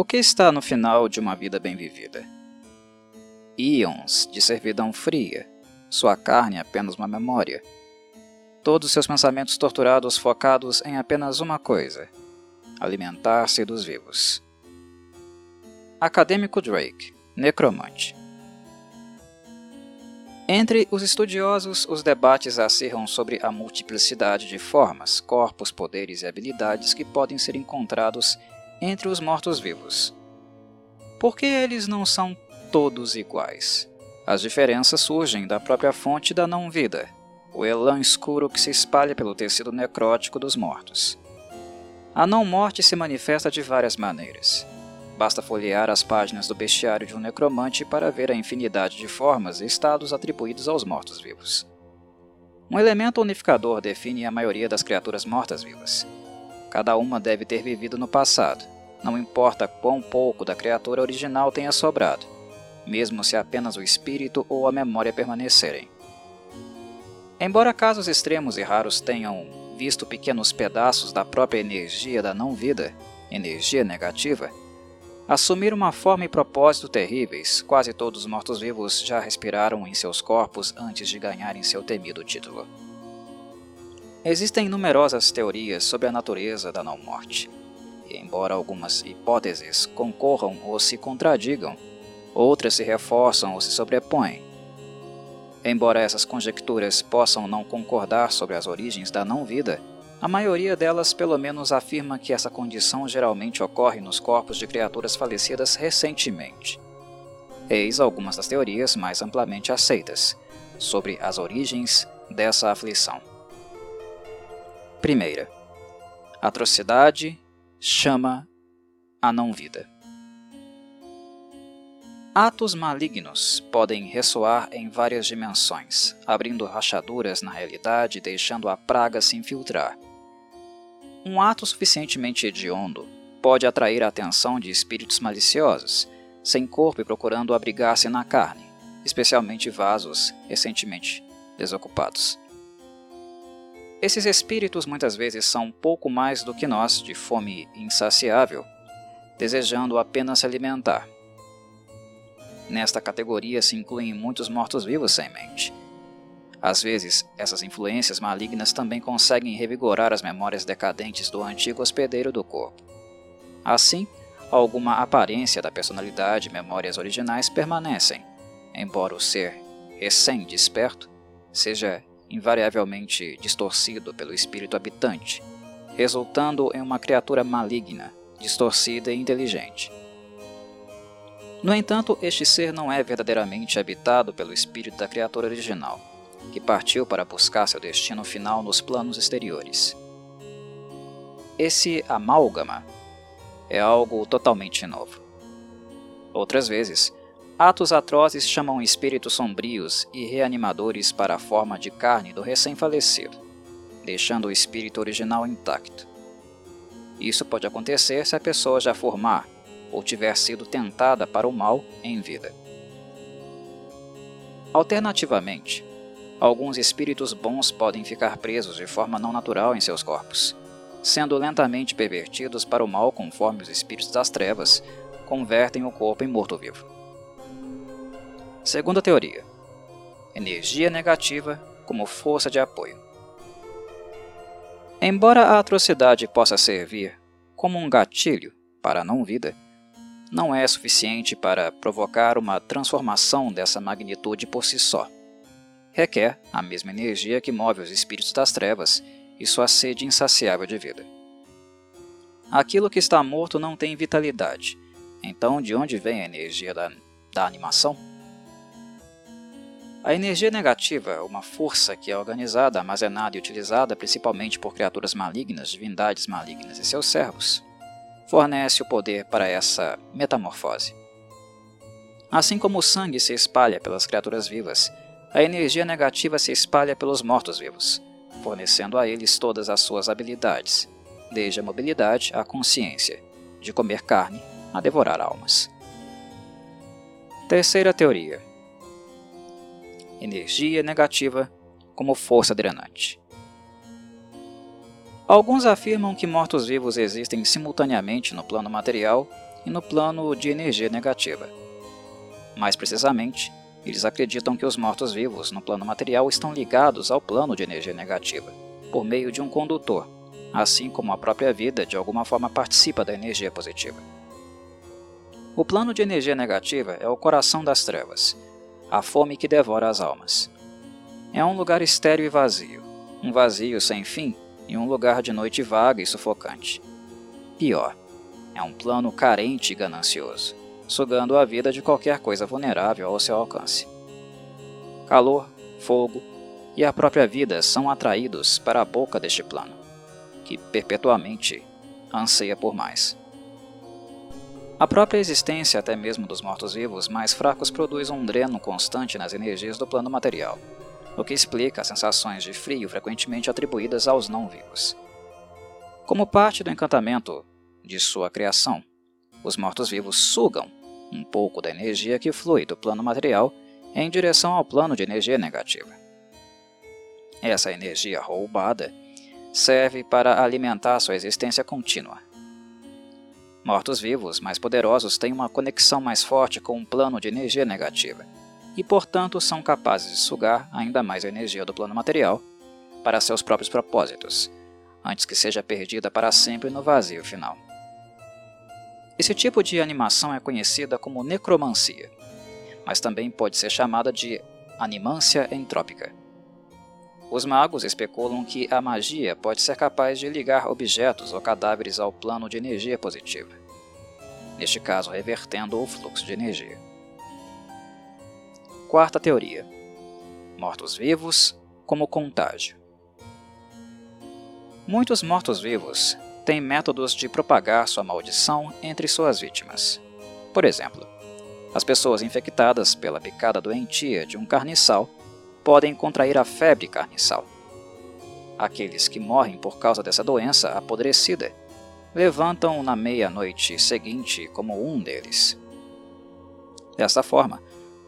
O que está no final de uma vida bem vivida? Íons de servidão fria, sua carne é apenas uma memória. Todos seus pensamentos torturados focados em apenas uma coisa: alimentar-se dos vivos. Acadêmico Drake, necromante. Entre os estudiosos, os debates acirram sobre a multiplicidade de formas, corpos, poderes e habilidades que podem ser encontrados entre os mortos-vivos. Por que eles não são todos iguais? As diferenças surgem da própria fonte da não-vida, o elan escuro que se espalha pelo tecido necrótico dos mortos. A não-morte se manifesta de várias maneiras. Basta folhear as páginas do bestiário de um necromante para ver a infinidade de formas e estados atribuídos aos mortos-vivos. Um elemento unificador define a maioria das criaturas mortas-vivas. Cada uma deve ter vivido no passado, não importa quão pouco da criatura original tenha sobrado, mesmo se apenas o espírito ou a memória permanecerem. Embora casos extremos e raros tenham visto pequenos pedaços da própria energia da não-vida, energia negativa, assumir uma forma e propósito terríveis, quase todos os mortos-vivos já respiraram em seus corpos antes de ganharem seu temido título. Existem numerosas teorias sobre a natureza da não-morte, embora algumas hipóteses concorram ou se contradigam, outras se reforçam ou se sobrepõem. Embora essas conjecturas possam não concordar sobre as origens da não-vida, a maioria delas pelo menos afirma que essa condição geralmente ocorre nos corpos de criaturas falecidas recentemente. Eis algumas das teorias mais amplamente aceitas sobre as origens dessa aflição. Primeira, atrocidade chama a não-vida. Atos malignos podem ressoar em várias dimensões, abrindo rachaduras na realidade e deixando a praga se infiltrar um ato suficientemente hediondo pode atrair a atenção de espíritos maliciosos, sem corpo e procurando abrigar-se na carne, especialmente vasos recentemente desocupados. Esses espíritos muitas vezes são pouco mais do que nós, de fome insaciável, desejando apenas se alimentar. Nesta categoria se incluem muitos mortos-vivos sem mente, às vezes, essas influências malignas também conseguem revigorar as memórias decadentes do antigo hospedeiro do corpo. Assim, alguma aparência da personalidade e memórias originais permanecem, embora o ser recém-desperto seja invariavelmente distorcido pelo espírito habitante, resultando em uma criatura maligna, distorcida e inteligente. No entanto, este ser não é verdadeiramente habitado pelo espírito da criatura original que partiu para buscar seu destino final nos planos exteriores. Esse amálgama é algo totalmente novo. Outras vezes, atos atrozes chamam espíritos sombrios e reanimadores para a forma de carne do recém-falecido, deixando o espírito original intacto. Isso pode acontecer se a pessoa já for má ou tiver sido tentada para o mal em vida. Alternativamente, alguns espíritos bons podem ficar presos de forma não natural em seus corpos, sendo lentamente pervertidos para o mal conforme os espíritos das trevas convertem o corpo em morto-vivo. Segunda teoria: energia negativa como força de apoio. Embora a atrocidade possa servir como um gatilho para a não-vida, não é suficiente para provocar uma transformação dessa magnitude por si só requer a mesma energia que move os espíritos das trevas e sua sede insaciável de vida. Aquilo que está morto não tem vitalidade, então de onde vem a energia da, da animação? A energia negativa, uma força que é organizada, armazenada e utilizada principalmente por criaturas malignas, divindades malignas e seus servos, fornece o poder para essa metamorfose. Assim como o sangue se espalha pelas criaturas vivas a energia negativa se espalha pelos mortos-vivos, fornecendo a eles todas as suas habilidades, desde a mobilidade à consciência, de comer carne a devorar almas. Terceira teoria: energia negativa como força drenante. Alguns afirmam que mortos-vivos existem simultaneamente no plano material e no plano de energia negativa. Mais precisamente, eles acreditam que os mortos-vivos no plano material estão ligados ao plano de energia negativa, por meio de um condutor, assim como a própria vida de alguma forma participa da energia positiva. O plano de energia negativa é o coração das trevas, a fome que devora as almas. É um lugar estéril e vazio, um vazio sem fim e um lugar de noite vaga e sufocante. Pior, é um plano carente e ganancioso, sugando a vida de qualquer coisa vulnerável ao seu alcance. Calor, fogo e a própria vida são atraídos para a boca deste plano, que perpetuamente anseia por mais. A própria existência até mesmo dos mortos-vivos mais fracos produz um dreno constante nas energias do plano material, o que explica as sensações de frio frequentemente atribuídas aos não-vivos. Como parte do encantamento de sua criação, os mortos-vivos sugam um pouco da energia que flui do plano material em direção ao plano de energia negativa. Essa energia roubada serve para alimentar sua existência contínua Mortos-vivos mais poderosos têm uma conexão mais forte com um plano de energia negativa, e portanto são capazes de sugar ainda mais a energia do plano material para seus próprios propósitos, antes que seja perdida para sempre no vazio final. Esse tipo de animação é conhecida como necromancia, mas também pode ser chamada de animância entrópica. Os magos especulam que a magia pode ser capaz de ligar objetos ou cadáveres ao plano de energia positiva, neste caso revertendo o fluxo de energia. Quarta teoria: mortos-vivos como contágio. Muitos mortos-vivos têm métodos de propagar sua maldição entre suas vítimas. Por exemplo, as pessoas infectadas pela picada doentia de um carniçal podem contrair a febre carniçal. Aqueles que morrem por causa dessa doença apodrecida levantam na meia-noite seguinte como um deles. Desta forma,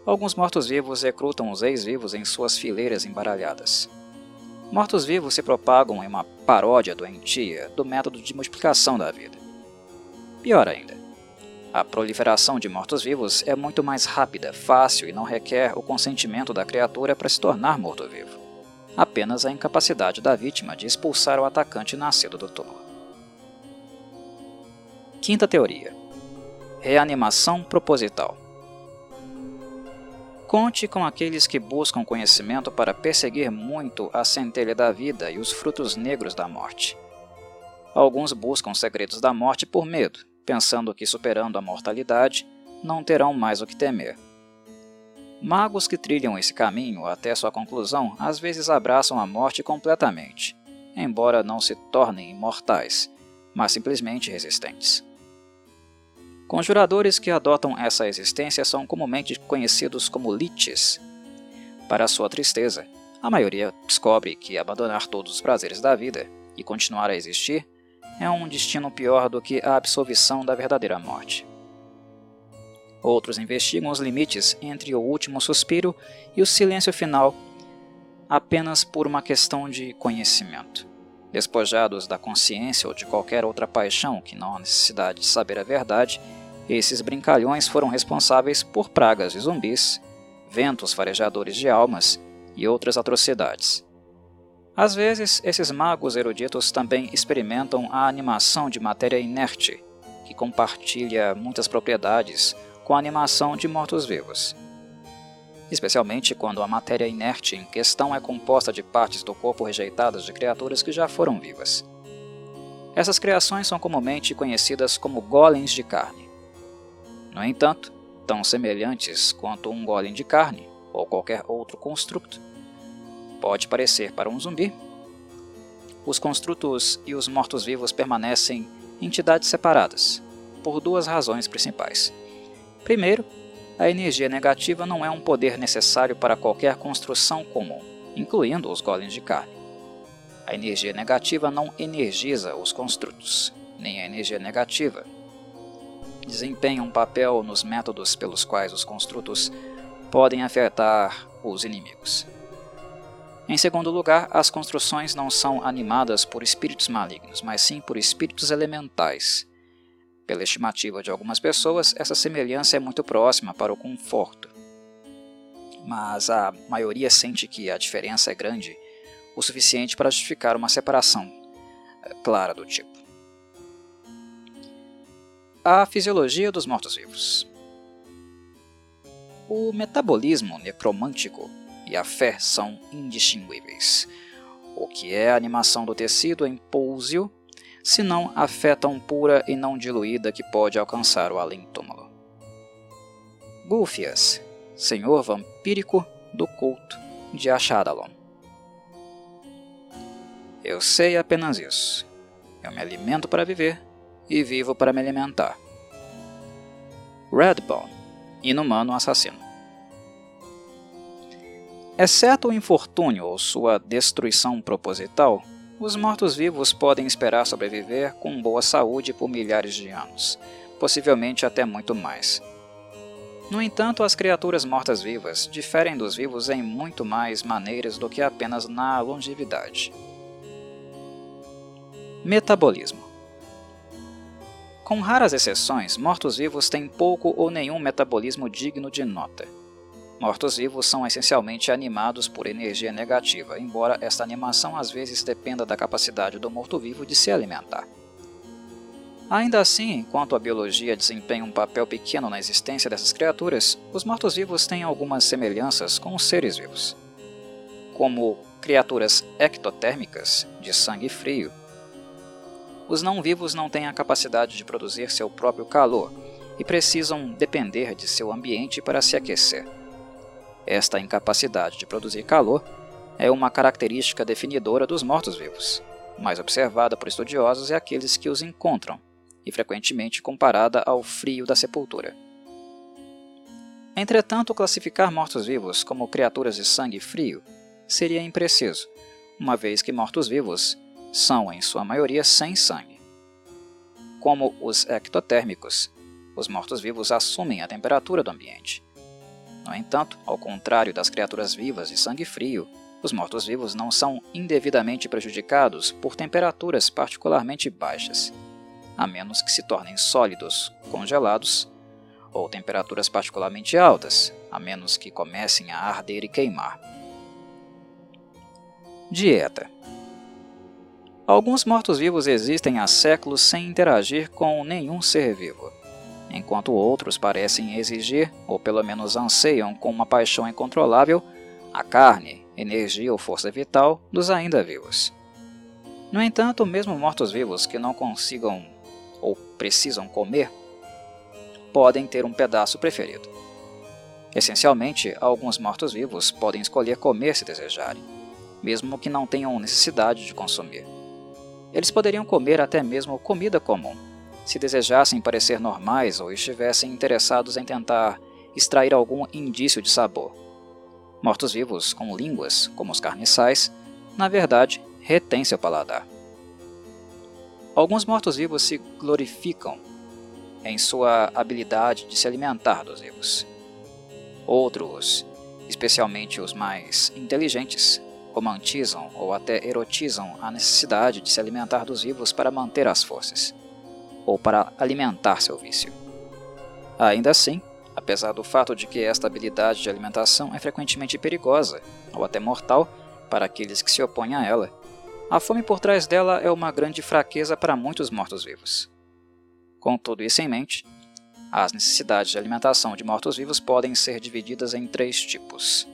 alguns mortos-vivos recrutam os ex-vivos em suas fileiras embaralhadas. Mortos-vivos se propagam em uma paródia doentia do método de multiplicação da vida. Pior ainda, a proliferação de mortos-vivos é muito mais rápida, fácil e não requer o consentimento da criatura para se tornar morto-vivo. Apenas a incapacidade da vítima de expulsar o atacante nascido do túmulo. Quinta teoria: Reanimação proposital. Conte com aqueles que buscam conhecimento para perseguir muito a centelha da vida e os frutos negros da morte. Alguns buscam segredos da morte por medo, pensando que superando a mortalidade não terão mais o que temer. Magos que trilham esse caminho até sua conclusão às vezes abraçam a morte completamente, embora não se tornem imortais, mas simplesmente resistentes. Conjuradores que adotam essa existência são comumente conhecidos como liches. Para sua tristeza, a maioria descobre que abandonar todos os prazeres da vida e continuar a existir é um destino pior do que a absolvição da verdadeira morte. Outros investigam os limites entre o último suspiro e o silêncio final apenas por uma questão de conhecimento. Despojados da consciência ou de qualquer outra paixão que não há necessidade de saber a verdade, esses brincalhões foram responsáveis por pragas de zumbis, ventos farejadores de almas e outras atrocidades. Às vezes, esses magos eruditos também experimentam a animação de matéria inerte, que compartilha muitas propriedades com a animação de mortos-vivos. Especialmente quando a matéria inerte em questão é composta de partes do corpo rejeitadas de criaturas que já foram vivas. Essas criações são comumente conhecidas como golems de carne. No entanto, tão semelhantes quanto um golem de carne ou qualquer outro construto, pode parecer para um zumbi, os construtos e os mortos-vivos permanecem entidades separadas, por duas razões principais. Primeiro, a energia negativa não é um poder necessário para qualquer construção comum, incluindo os golems de carne. A energia negativa não energiza os construtos, nem a energia negativa desempenha um papel nos métodos pelos quais os construtos podem afetar os inimigos. Em segundo lugar, as construções não são animadas por espíritos malignos, mas sim por espíritos elementais, Pela estimativa de algumas pessoas, essa semelhança é muito próxima para o conforto. Mas a maioria sente que a diferença é grande o suficiente para justificar uma separação é, clara do tipo. A fisiologia dos mortos-vivos. O metabolismo necromântico e a fé são indistinguíveis. O que é a animação do tecido em pouso, se não a fé tão pura e não diluída que pode alcançar o além-túmulo. Gulfias, senhor vampírico do culto de Ashadalon. Eu sei apenas isso. Eu me alimento para viver e vivo para me alimentar. Redbone, inumano assassino. Exceto o infortúnio ou sua destruição proposital, os mortos-vivos podem esperar sobreviver com boa saúde por milhares de anos, possivelmente até muito mais. No entanto, as criaturas mortas-vivas diferem dos vivos em muito mais maneiras do que apenas na longevidade. Metabolismo com raras exceções, mortos-vivos têm pouco ou nenhum metabolismo digno de nota. Mortos-vivos são essencialmente animados por energia negativa, embora esta animação às vezes dependa da capacidade do morto-vivo de se alimentar. Ainda assim, enquanto a biologia desempenha um papel pequeno na existência dessas criaturas, os mortos-vivos têm algumas semelhanças com os seres vivos. Como criaturas ectotérmicas, de sangue frio, os não-vivos não têm a capacidade de produzir seu próprio calor e precisam depender de seu ambiente para se aquecer. Esta incapacidade de produzir calor é uma característica definidora dos mortos-vivos, mais observada por estudiosos e aqueles que os encontram, e frequentemente comparada ao frio da sepultura. Entretanto, classificar mortos-vivos como criaturas de sangue frio seria impreciso, uma vez que mortos-vivos são, em sua maioria, sem sangue. Como os ectotérmicos, os mortos-vivos assumem a temperatura do ambiente. No entanto, ao contrário das criaturas vivas de sangue frio, os mortos-vivos não são indevidamente prejudicados por temperaturas particularmente baixas, a menos que se tornem sólidos, congelados, ou temperaturas particularmente altas, a menos que comecem a arder e queimar. Dieta Alguns mortos-vivos existem há séculos sem interagir com nenhum ser vivo, enquanto outros parecem exigir, ou pelo menos anseiam com uma paixão incontrolável, a carne, energia ou força vital dos ainda vivos. No entanto, mesmo mortos-vivos que não consigam ou precisam comer, podem ter um pedaço preferido. Essencialmente, alguns mortos-vivos podem escolher comer se desejarem, mesmo que não tenham necessidade de consumir. Eles poderiam comer até mesmo comida comum, se desejassem parecer normais ou estivessem interessados em tentar extrair algum indício de sabor. Mortos-vivos com línguas, como os carniçais, na verdade, retêm seu paladar. Alguns mortos-vivos se glorificam em sua habilidade de se alimentar dos vivos. Outros, especialmente os mais inteligentes, romantizam ou até erotizam a necessidade de se alimentar dos vivos para manter as forças, ou para alimentar seu vício. Ainda assim, apesar do fato de que esta habilidade de alimentação é frequentemente perigosa, ou até mortal, para aqueles que se opõem a ela, a fome por trás dela é uma grande fraqueza para muitos mortos-vivos. Com tudo isso em mente, as necessidades de alimentação de mortos-vivos podem ser divididas em três tipos: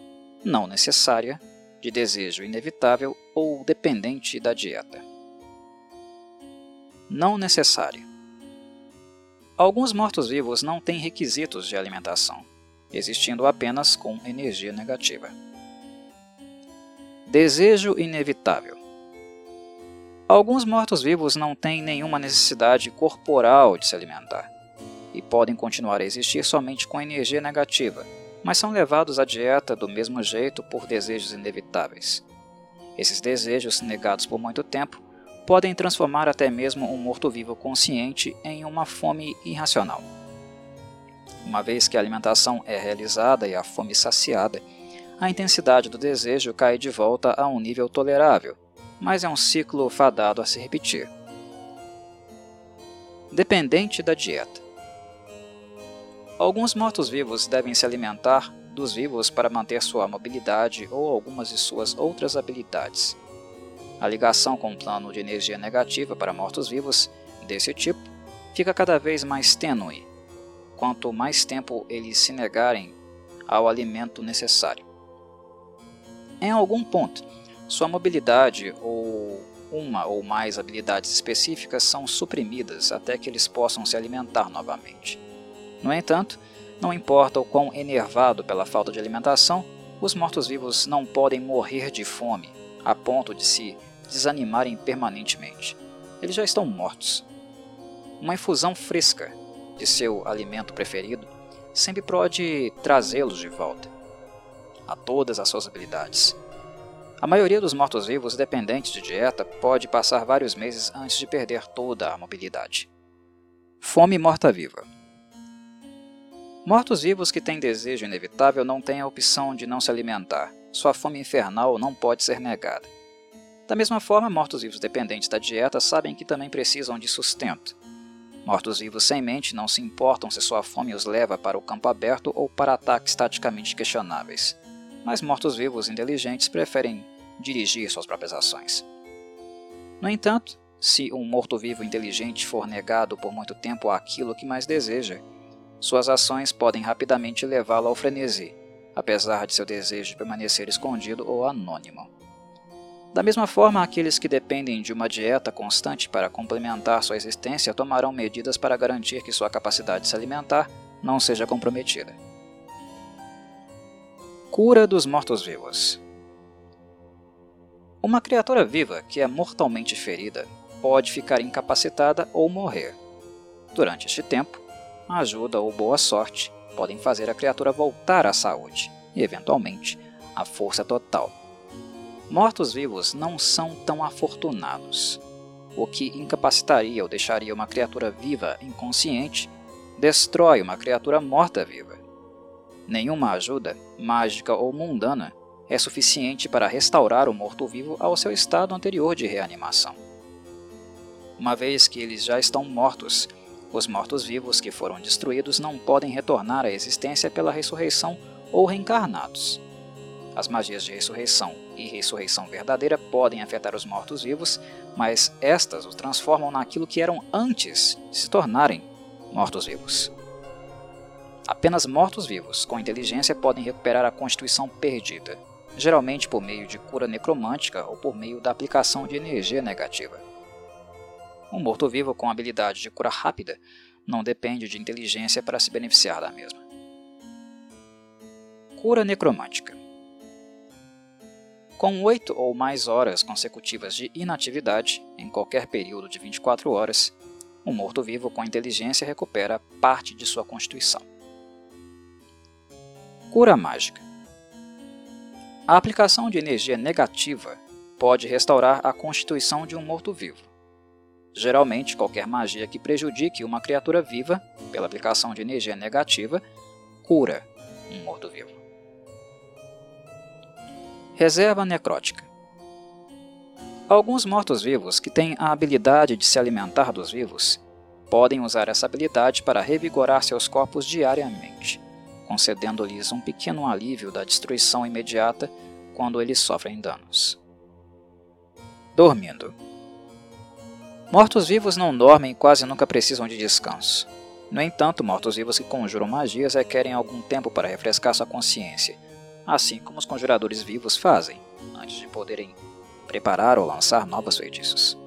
não necessária, de desejo inevitável ou dependente da dieta. Não necessário. Alguns mortos-vivos não têm requisitos de alimentação, existindo apenas com energia negativa. Desejo inevitável. Alguns mortos-vivos não têm nenhuma necessidade corporal de se alimentar e podem continuar a existir somente com energia negativa, mas são levados à dieta do mesmo jeito por desejos inevitáveis. Esses desejos, negados por muito tempo, podem transformar até mesmo um morto-vivo consciente em uma fome irracional. Uma vez que a alimentação é realizada e a fome saciada, a intensidade do desejo cai de volta a um nível tolerável, mas é um ciclo fadado a se repetir. dependente da dieta. Alguns mortos-vivos devem se alimentar dos vivos para manter sua mobilidade ou algumas de suas outras habilidades. A ligação com o plano de energia negativa para mortos-vivos desse tipo fica cada vez mais tênue, quanto mais tempo eles se negarem ao alimento necessário. Em algum ponto, sua mobilidade ou uma ou mais habilidades específicas são suprimidas até que eles possam se alimentar novamente. No entanto, não importa o quão enervado pela falta de alimentação, os mortos-vivos não podem morrer de fome a ponto de se desanimarem permanentemente. Eles já estão mortos. Uma infusão fresca de seu alimento preferido sempre pode trazê-los de volta a todas as suas habilidades. A maioria dos mortos-vivos dependentes de dieta pode passar vários meses antes de perder toda a mobilidade. Fome morta-viva Mortos-vivos que têm desejo inevitável não têm a opção de não se alimentar. Sua fome infernal não pode ser negada. Da mesma forma, mortos-vivos dependentes da dieta sabem que também precisam de sustento. Mortos-vivos sem mente não se importam se sua fome os leva para o campo aberto ou para ataques taticamente questionáveis. Mas mortos-vivos inteligentes preferem dirigir suas próprias ações. No entanto, se um morto-vivo inteligente for negado por muito tempo aquilo que mais deseja, suas ações podem rapidamente levá-lo ao frenesi, apesar de seu desejo de permanecer escondido ou anônimo. Da mesma forma, aqueles que dependem de uma dieta constante para complementar sua existência tomarão medidas para garantir que sua capacidade de se alimentar não seja comprometida. Cura dos mortos-vivos Uma criatura viva que é mortalmente ferida pode ficar incapacitada ou morrer. Durante este tempo, ajuda ou boa sorte podem fazer a criatura voltar à saúde e, eventualmente, à força total. Mortos-vivos não são tão afortunados. O que incapacitaria ou deixaria uma criatura viva inconsciente destrói uma criatura morta-viva. Nenhuma ajuda, mágica ou mundana, é suficiente para restaurar o morto-vivo ao seu estado anterior de reanimação. Uma vez que eles já estão mortos, os mortos-vivos que foram destruídos não podem retornar à existência pela ressurreição ou reencarnados. As magias de ressurreição e ressurreição verdadeira podem afetar os mortos-vivos, mas estas os transformam naquilo que eram antes de se tornarem mortos-vivos. Apenas mortos-vivos com inteligência podem recuperar a constituição perdida, geralmente por meio de cura necromântica ou por meio da aplicação de energia negativa. Um morto-vivo com habilidade de cura rápida não depende de inteligência para se beneficiar da mesma. Cura necromântica Com oito ou mais horas consecutivas de inatividade, em qualquer período de 24 horas, um morto-vivo com inteligência recupera parte de sua constituição. Cura mágica A aplicação de energia negativa pode restaurar a constituição de um morto-vivo Geralmente, qualquer magia que prejudique uma criatura viva, pela aplicação de energia negativa, cura um morto-vivo. Reserva necrótica. Alguns mortos-vivos que têm a habilidade de se alimentar dos vivos podem usar essa habilidade para revigorar seus corpos diariamente, concedendo-lhes um pequeno alívio da destruição imediata quando eles sofrem danos. Dormindo. Mortos-vivos não dormem e quase nunca precisam de descanso. No entanto, mortos-vivos que conjuram magias requerem algum tempo para refrescar sua consciência, assim como os conjuradores vivos fazem, antes de poderem preparar ou lançar novos feitiços.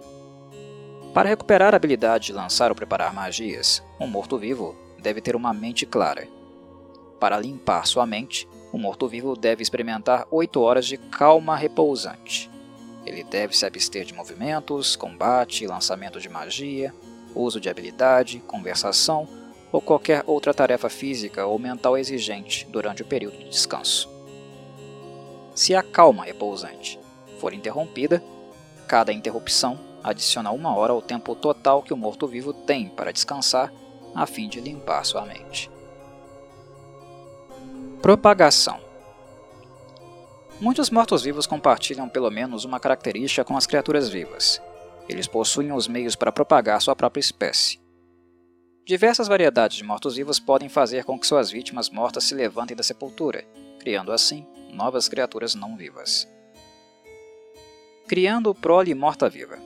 Para recuperar a habilidade de lançar ou preparar magias, um morto-vivo deve ter uma mente clara. Para limpar sua mente, o morto-vivo deve experimentar 8 horas de calma repousante. Ele deve se abster de movimentos, combate, lançamento de magia, uso de habilidade, conversação ou qualquer outra tarefa física ou mental exigente durante o período de descanso. Se a calma repousante for interrompida, cada interrupção adiciona uma hora ao tempo total que o morto-vivo tem para descansar a fim de limpar sua mente. Propagação Muitos mortos-vivos compartilham pelo menos uma característica com as criaturas vivas. Eles possuem os meios para propagar sua própria espécie. Diversas variedades de mortos-vivos podem fazer com que suas vítimas mortas se levantem da sepultura, criando assim novas criaturas não vivas. Criando prole morta-viva.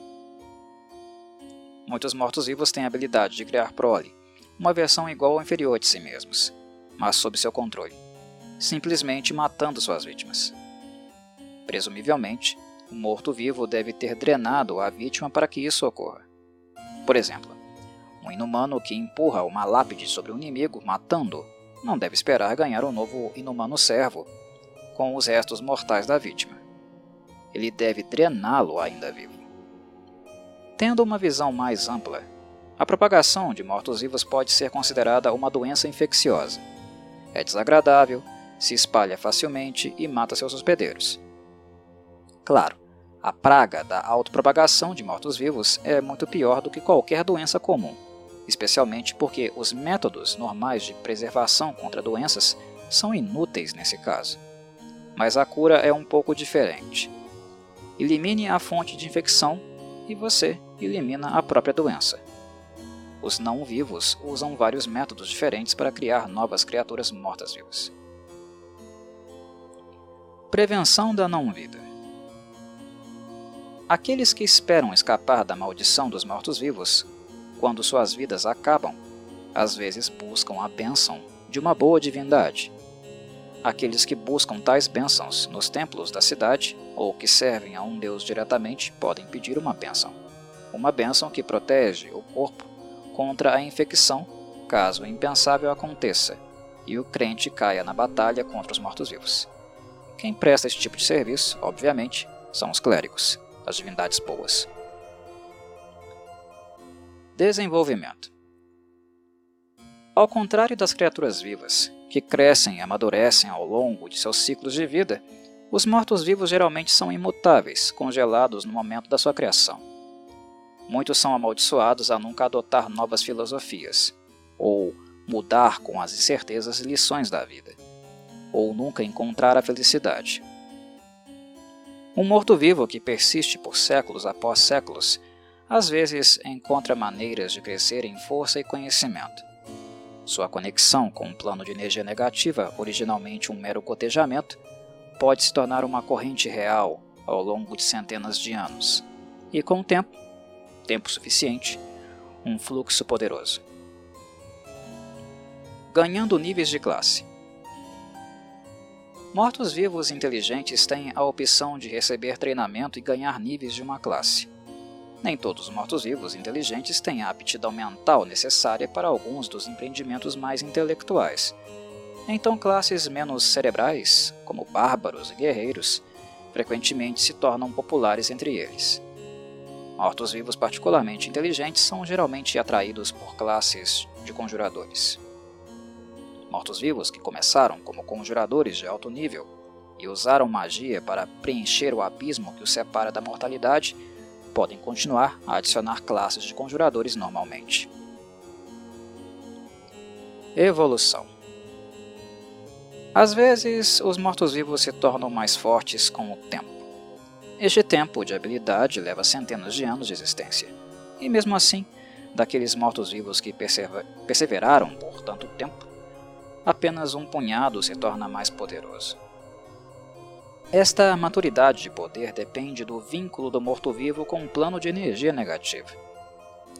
Muitos mortos-vivos têm a habilidade de criar prole, uma versão igual ou inferior de si mesmos, mas sob seu controle, simplesmente matando suas vítimas. Presumivelmente, o morto-vivo deve ter drenado a vítima para que isso ocorra. Por exemplo, um inumano que empurra uma lápide sobre um inimigo, matando, não deve esperar ganhar um novo inumano servo, com os restos mortais da vítima. Ele deve drená-lo ainda vivo. Tendo uma visão mais ampla, a propagação de mortos-vivos pode ser considerada uma doença infecciosa. É desagradável, se espalha facilmente e mata seus hospedeiros. Claro, a praga da autopropagação de mortos-vivos é muito pior do que qualquer doença comum, especialmente porque os métodos normais de preservação contra doenças são inúteis nesse caso. Mas a cura é um pouco diferente. Elimine a fonte de infecção e você elimina a própria doença. Os não-vivos usam vários métodos diferentes para criar novas criaturas mortas-vivas. Prevenção da não-vida Aqueles que esperam escapar da maldição dos mortos-vivos, quando suas vidas acabam, às vezes buscam a bênção de uma boa divindade. Aqueles que buscam tais bênçãos nos templos da cidade ou que servem a um deus diretamente podem pedir uma bênção. Uma bênção que protege o corpo contra a infecção caso o impensável aconteça e o crente caia na batalha contra os mortos-vivos. Quem presta esse tipo de serviço, obviamente, são os clérigos as divindades boas. Desenvolvimento Ao contrário das criaturas vivas, que crescem e amadurecem ao longo de seus ciclos de vida, os mortos-vivos geralmente são imutáveis, congelados no momento da sua criação. Muitos são amaldiçoados a nunca adotar novas filosofias, ou mudar com as incertezas e lições da vida, ou nunca encontrar a felicidade, um morto-vivo que persiste por séculos após séculos, às vezes encontra maneiras de crescer em força e conhecimento. Sua conexão com um plano de energia negativa, originalmente um mero cotejamento, pode se tornar uma corrente real ao longo de centenas de anos, e com o tempo, tempo suficiente, um fluxo poderoso. Ganhando níveis de classe. Mortos-vivos inteligentes têm a opção de receber treinamento e ganhar níveis de uma classe. Nem todos os mortos-vivos inteligentes têm a aptidão mental necessária para alguns dos empreendimentos mais intelectuais. Então, classes menos cerebrais, como bárbaros e guerreiros, frequentemente se tornam populares entre eles. Mortos-vivos particularmente inteligentes são geralmente atraídos por classes de conjuradores mortos-vivos que começaram como conjuradores de alto nível e usaram magia para preencher o abismo que os separa da mortalidade, podem continuar a adicionar classes de conjuradores normalmente. Evolução Às vezes, os mortos-vivos se tornam mais fortes com o tempo. Este tempo de habilidade leva centenas de anos de existência, e mesmo assim, daqueles mortos-vivos que perseveraram por tanto tempo, apenas um punhado se torna mais poderoso. Esta maturidade de poder depende do vínculo do morto-vivo com um plano de energia negativa.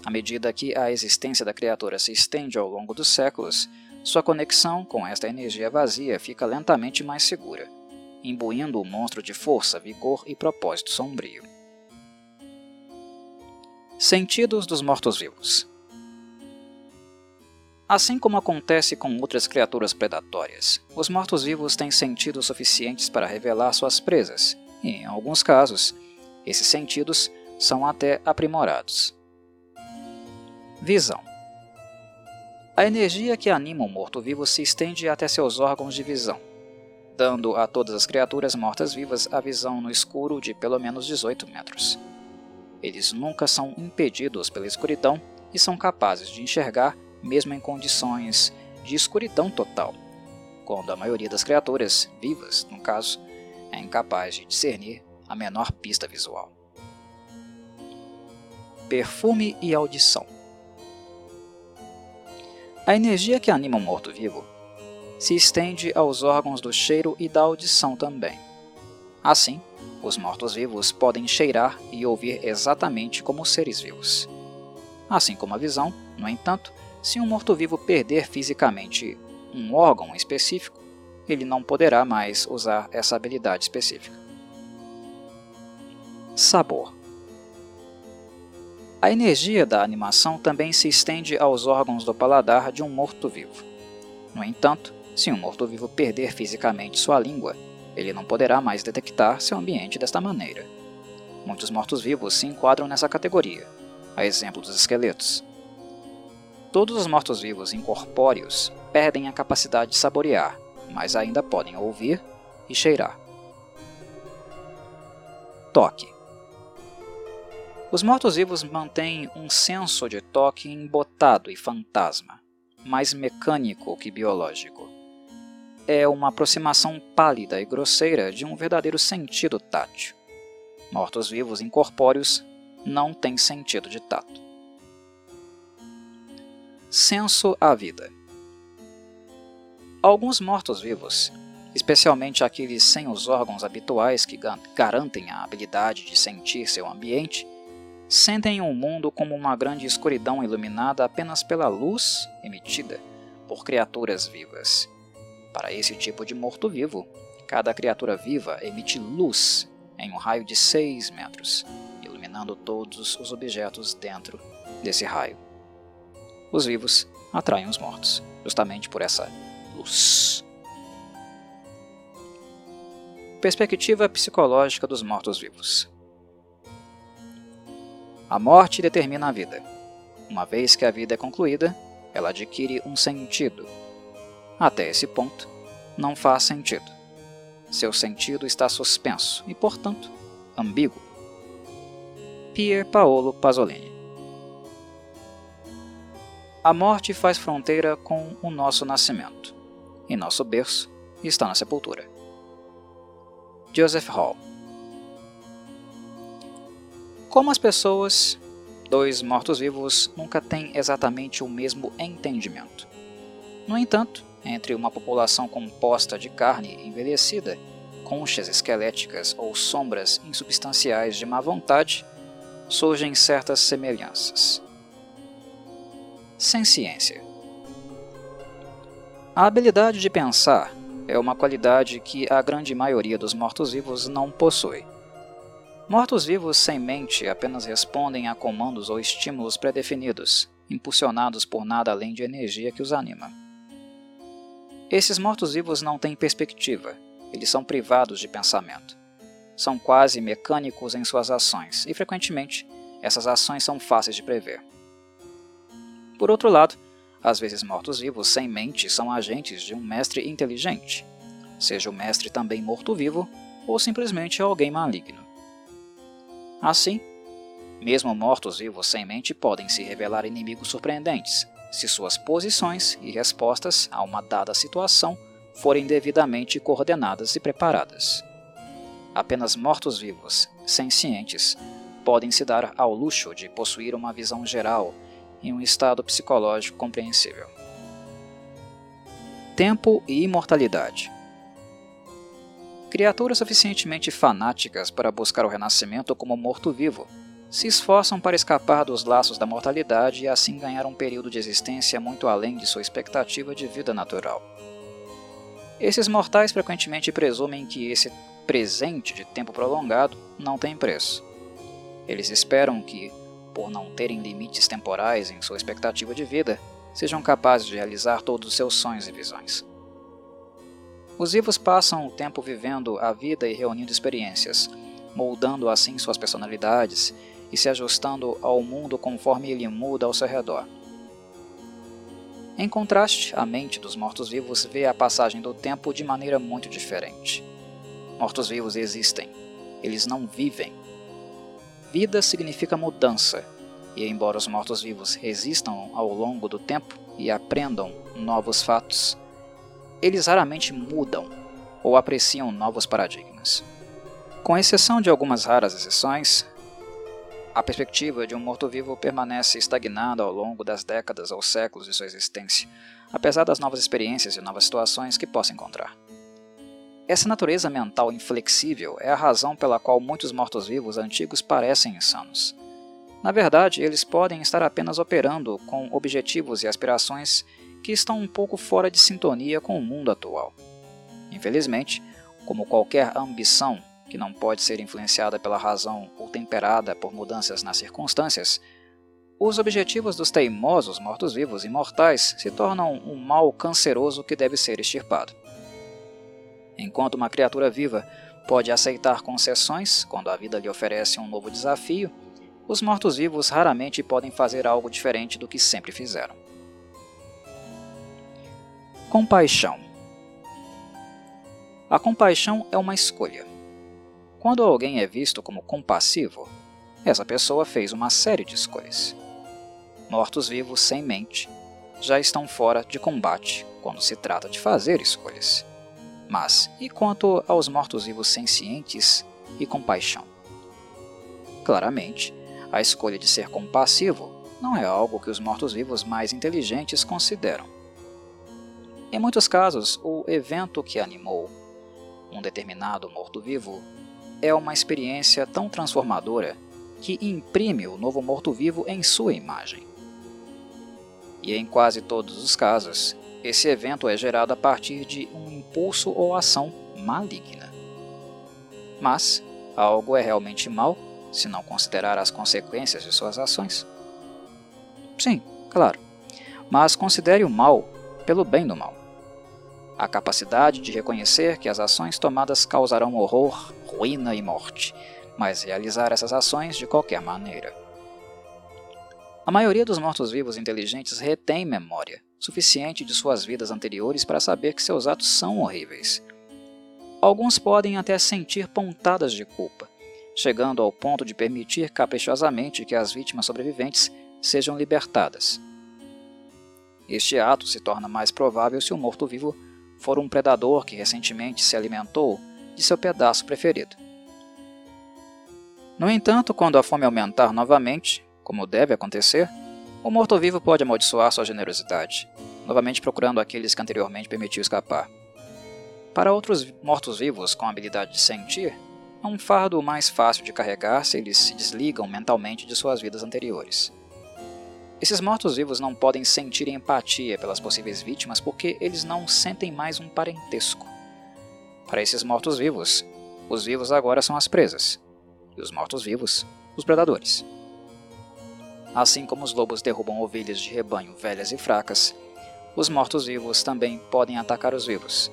À medida que a existência da criatura se estende ao longo dos séculos, sua conexão com esta energia vazia fica lentamente mais segura, imbuindo o monstro de força, vigor e propósito sombrio. Sentidos dos mortos-vivos Assim como acontece com outras criaturas predatórias, os mortos-vivos têm sentidos suficientes para revelar suas presas, e, em alguns casos, esses sentidos são até aprimorados. Visão A energia que anima o morto-vivo se estende até seus órgãos de visão, dando a todas as criaturas mortas-vivas a visão no escuro de pelo menos 18 metros. Eles nunca são impedidos pela escuridão e são capazes de enxergar mesmo em condições de escuridão total, quando a maioria das criaturas, vivas no caso, é incapaz de discernir a menor pista visual. Perfume e audição. A energia que anima um morto-vivo se estende aos órgãos do cheiro e da audição também. Assim, os mortos-vivos podem cheirar e ouvir exatamente como os seres vivos. Assim como a visão, no entanto, se um morto-vivo perder fisicamente um órgão específico, ele não poderá mais usar essa habilidade específica. Sabor A energia da animação também se estende aos órgãos do paladar de um morto-vivo. No entanto, se um morto-vivo perder fisicamente sua língua, ele não poderá mais detectar seu ambiente desta maneira. Muitos mortos-vivos se enquadram nessa categoria, a exemplo dos esqueletos. Todos os mortos-vivos incorpóreos perdem a capacidade de saborear, mas ainda podem ouvir e cheirar. Toque Os mortos-vivos mantêm um senso de toque embotado e fantasma, mais mecânico que biológico é uma aproximação pálida e grosseira de um verdadeiro sentido tátil. Mortos-vivos incorpóreos não têm sentido de tato. Senso à vida. Alguns mortos-vivos, especialmente aqueles sem os órgãos habituais que garantem a habilidade de sentir seu ambiente, sentem o um mundo como uma grande escuridão iluminada apenas pela luz emitida por criaturas vivas para esse tipo de morto-vivo, cada criatura viva emite luz em um raio de 6 metros, iluminando todos os objetos dentro desse raio. Os vivos atraem os mortos, justamente por essa luz. Perspectiva psicológica dos mortos-vivos. A morte determina a vida. Uma vez que a vida é concluída, ela adquire um sentido, até esse ponto, não faz sentido. Seu sentido está suspenso e, portanto, ambíguo. Pier Paolo Pasolini A morte faz fronteira com o nosso nascimento, e nosso berço está na sepultura. Joseph Hall Como as pessoas, dois mortos-vivos nunca têm exatamente o mesmo entendimento. No entanto, entre uma população composta de carne envelhecida, conchas esqueléticas ou sombras insubstanciais de má vontade, surgem certas semelhanças. Sem ciência. A habilidade de pensar é uma qualidade que a grande maioria dos mortos-vivos não possui. Mortos-vivos sem mente apenas respondem a comandos ou estímulos pré-definidos, impulsionados por nada além de energia que os anima. Esses mortos-vivos não têm perspectiva, eles são privados de pensamento. São quase mecânicos em suas ações e, frequentemente, essas ações são fáceis de prever. Por outro lado, às vezes mortos-vivos sem mente são agentes de um mestre inteligente, seja o mestre também morto-vivo ou simplesmente alguém maligno. Assim, mesmo mortos-vivos sem mente podem se revelar inimigos surpreendentes, se suas posições e respostas a uma dada situação forem devidamente coordenadas e preparadas. Apenas mortos-vivos, sencientes, podem se dar ao luxo de possuir uma visão geral em um estado psicológico compreensível. Tempo e imortalidade. Criaturas suficientemente fanáticas para buscar o renascimento como morto-vivo se esforçam para escapar dos laços da mortalidade e assim ganhar um período de existência muito além de sua expectativa de vida natural. Esses mortais frequentemente presumem que esse presente de tempo prolongado não tem preço. Eles esperam que, por não terem limites temporais em sua expectativa de vida, sejam capazes de realizar todos os seus sonhos e visões. Os vivos passam o tempo vivendo a vida e reunindo experiências, moldando assim suas personalidades e se ajustando ao mundo conforme ele muda ao seu redor. Em contraste, a mente dos mortos-vivos vê a passagem do tempo de maneira muito diferente. Mortos-vivos existem, eles não vivem. Vida significa mudança, e embora os mortos-vivos resistam ao longo do tempo e aprendam novos fatos, eles raramente mudam ou apreciam novos paradigmas. Com exceção de algumas raras exceções, A perspectiva de um morto-vivo permanece estagnada ao longo das décadas ou séculos de sua existência, apesar das novas experiências e novas situações que possa encontrar. Essa natureza mental inflexível é a razão pela qual muitos mortos-vivos antigos parecem insanos. Na verdade, eles podem estar apenas operando com objetivos e aspirações que estão um pouco fora de sintonia com o mundo atual. Infelizmente, como qualquer ambição que não pode ser influenciada pela razão ou temperada por mudanças nas circunstâncias, os objetivos dos teimosos mortos-vivos imortais se tornam um mal canceroso que deve ser extirpado. Enquanto uma criatura viva pode aceitar concessões quando a vida lhe oferece um novo desafio, os mortos-vivos raramente podem fazer algo diferente do que sempre fizeram. Compaixão A compaixão é uma escolha. Quando alguém é visto como compassivo, essa pessoa fez uma série de escolhas. Mortos-vivos sem mente já estão fora de combate quando se trata de fazer escolhas. Mas e quanto aos mortos-vivos sencientes e compaixão? Claramente, a escolha de ser compassivo não é algo que os mortos-vivos mais inteligentes consideram. Em muitos casos, o evento que animou um determinado morto-vivo é uma experiência tão transformadora que imprime o novo morto-vivo em sua imagem. E em quase todos os casos, esse evento é gerado a partir de um impulso ou ação maligna. Mas algo é realmente mal se não considerar as consequências de suas ações? Sim, claro. Mas considere o mal pelo bem do mal. A capacidade de reconhecer que as ações tomadas causarão horror, ruína e morte, mas realizar essas ações de qualquer maneira. A maioria dos mortos-vivos inteligentes retém memória, suficiente de suas vidas anteriores para saber que seus atos são horríveis. Alguns podem até sentir pontadas de culpa, chegando ao ponto de permitir caprichosamente que as vítimas sobreviventes sejam libertadas. Este ato se torna mais provável se o morto-vivo for um predador que recentemente se alimentou de seu pedaço preferido. No entanto, quando a fome aumentar novamente, como deve acontecer, o morto-vivo pode amaldiçoar sua generosidade, novamente procurando aqueles que anteriormente permitiu escapar. Para outros mortos-vivos com a habilidade de sentir, é um fardo mais fácil de carregar se eles se desligam mentalmente de suas vidas anteriores. Esses mortos-vivos não podem sentir empatia pelas possíveis vítimas porque eles não sentem mais um parentesco. Para esses mortos-vivos, os vivos agora são as presas, e os mortos-vivos, os predadores. Assim como os lobos derrubam ovelhas de rebanho velhas e fracas, os mortos-vivos também podem atacar os vivos,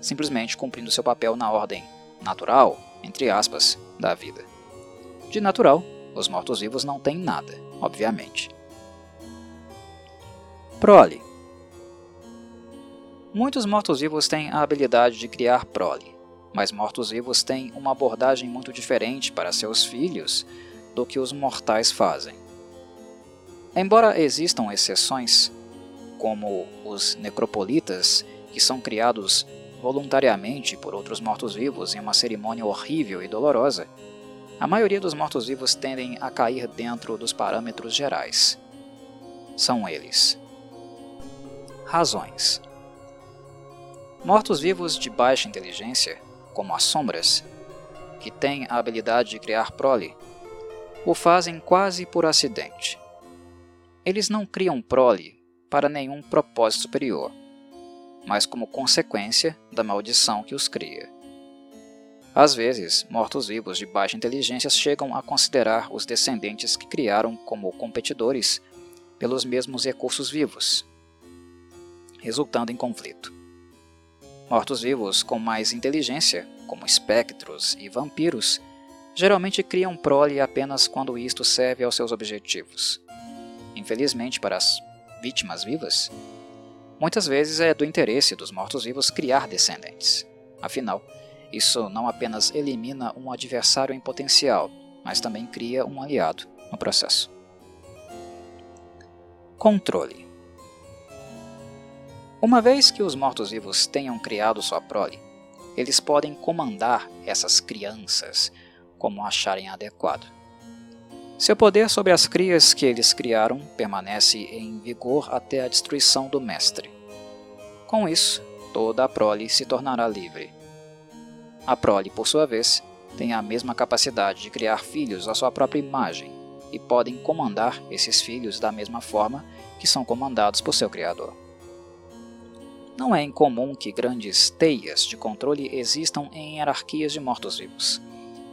simplesmente cumprindo seu papel na ordem natural, entre aspas, da vida. De natural, os mortos-vivos não têm nada, obviamente. Prole Muitos mortos-vivos têm a habilidade de criar prole, mas mortos-vivos têm uma abordagem muito diferente para seus filhos do que os mortais fazem. Embora existam exceções, como os necropolitas, que são criados voluntariamente por outros mortos-vivos em uma cerimônia horrível e dolorosa, a maioria dos mortos-vivos tendem a cair dentro dos parâmetros gerais. São eles: Razões. Mortos-vivos de baixa inteligência, como as sombras, que têm a habilidade de criar prole, o fazem quase por acidente. Eles não criam prole para nenhum propósito superior, mas como consequência da maldição que os cria. Às vezes, mortos-vivos de baixa inteligência chegam a considerar os descendentes que criaram como competidores pelos mesmos recursos vivos, resultando em conflito. Mortos-vivos com mais inteligência, como espectros e vampiros, geralmente criam prole apenas quando isto serve aos seus objetivos. Infelizmente para as vítimas vivas, muitas vezes é do interesse dos mortos-vivos criar descendentes. Afinal, isso não apenas elimina um adversário em potencial, mas também cria um aliado no processo. Controle Uma vez que os mortos-vivos tenham criado sua prole, eles podem comandar essas crianças como acharem adequado. Seu poder sobre as crias que eles criaram permanece em vigor até a destruição do Mestre. Com isso, toda a prole se tornará livre. A prole, por sua vez, tem a mesma capacidade de criar filhos à sua própria imagem e podem comandar esses filhos da mesma forma que são comandados por seu Criador. Não é incomum que grandes teias de controle existam em hierarquias de mortos-vivos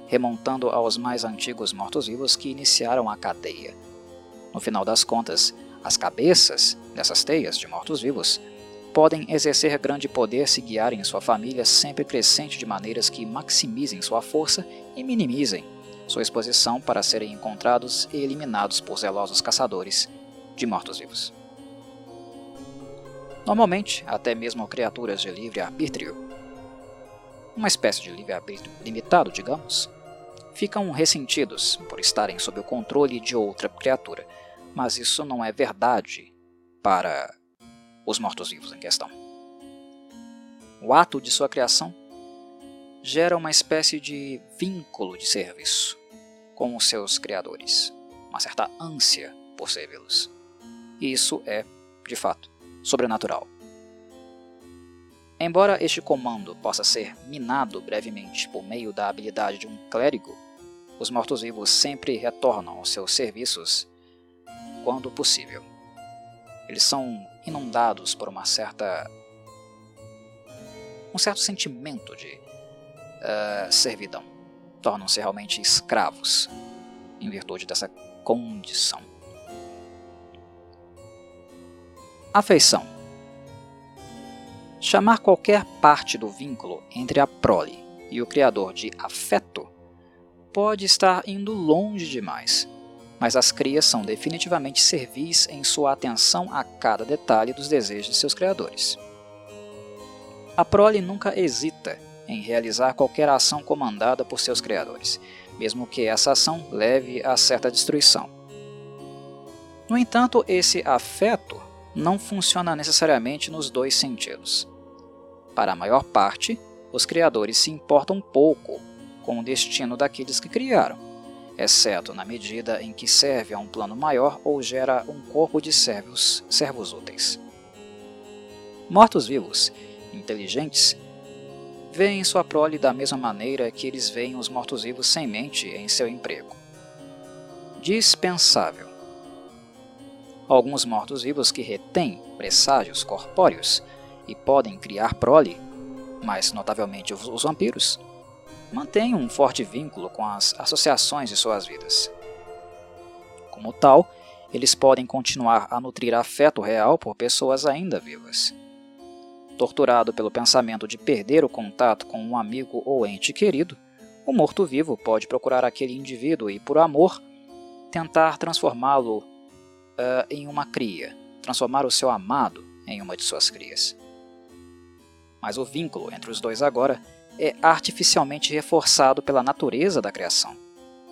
remontando aos mais antigos mortos-vivos que iniciaram a cadeia. No final das contas, as cabeças dessas teias de mortos-vivos podem exercer grande poder se guiarem sua família sempre crescente de maneiras que maximizem sua força e minimizem sua exposição para serem encontrados e eliminados por zelosos caçadores de mortos-vivos. Normalmente, até mesmo criaturas de livre arbítrio, uma espécie de livre arbítrio limitado, digamos, ficam ressentidos por estarem sob o controle de outra criatura, mas isso não é verdade para os mortos-vivos em questão. O ato de sua criação gera uma espécie de vínculo de serviço com os seus criadores, uma certa ânsia por servi-los. E isso é, de fato, sobrenatural. Embora este comando possa ser minado brevemente por meio da habilidade de um clérigo, os mortos-vivos sempre retornam aos seus serviços quando possível. Eles são inundados por uma certa um certo sentimento de uh, servidão. Tornam-se realmente escravos em virtude dessa condição. Afeição. Chamar qualquer parte do vínculo entre a prole e o criador de afeto pode estar indo longe demais, mas as crias são definitivamente servis em sua atenção a cada detalhe dos desejos de seus criadores. A prole nunca hesita em realizar qualquer ação comandada por seus criadores, mesmo que essa ação leve a certa destruição. No entanto, esse afeto não funciona necessariamente nos dois sentidos. Para a maior parte, os criadores se importam pouco com o destino daqueles que criaram, exceto na medida em que serve a um plano maior ou gera um corpo de servos, servos úteis. Mortos-vivos, inteligentes, veem sua prole da mesma maneira que eles veem os mortos-vivos sem mente em seu emprego. Dispensável. Alguns mortos-vivos que retêm presságios corpóreos e podem criar prole, mais notavelmente os vampiros, mantêm um forte vínculo com as associações de suas vidas. Como tal, eles podem continuar a nutrir afeto real por pessoas ainda vivas. Torturado pelo pensamento de perder o contato com um amigo ou ente querido, o morto-vivo pode procurar aquele indivíduo e, por amor, tentar transformá-lo uh, em uma cria, transformar o seu amado em uma de suas crias. Mas o vínculo entre os dois agora é artificialmente reforçado pela natureza da criação.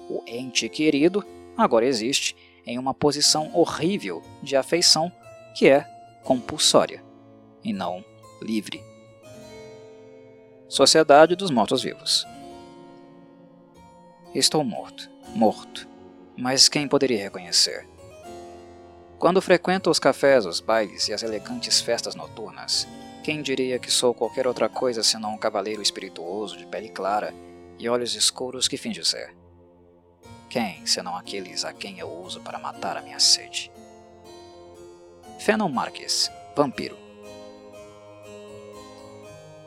O ente querido agora existe em uma posição horrível de afeição que é compulsória e não livre. Sociedade dos Mortos-Vivos Estou morto, morto, mas quem poderia reconhecer? Quando frequento os cafés, os bailes e as elegantes festas noturnas, quem diria que sou qualquer outra coisa senão um cavaleiro espirituoso de pele clara e olhos escuros que finge ser? Quem, senão aqueles a quem eu uso para matar a minha sede? Fennon Marques, Vampiro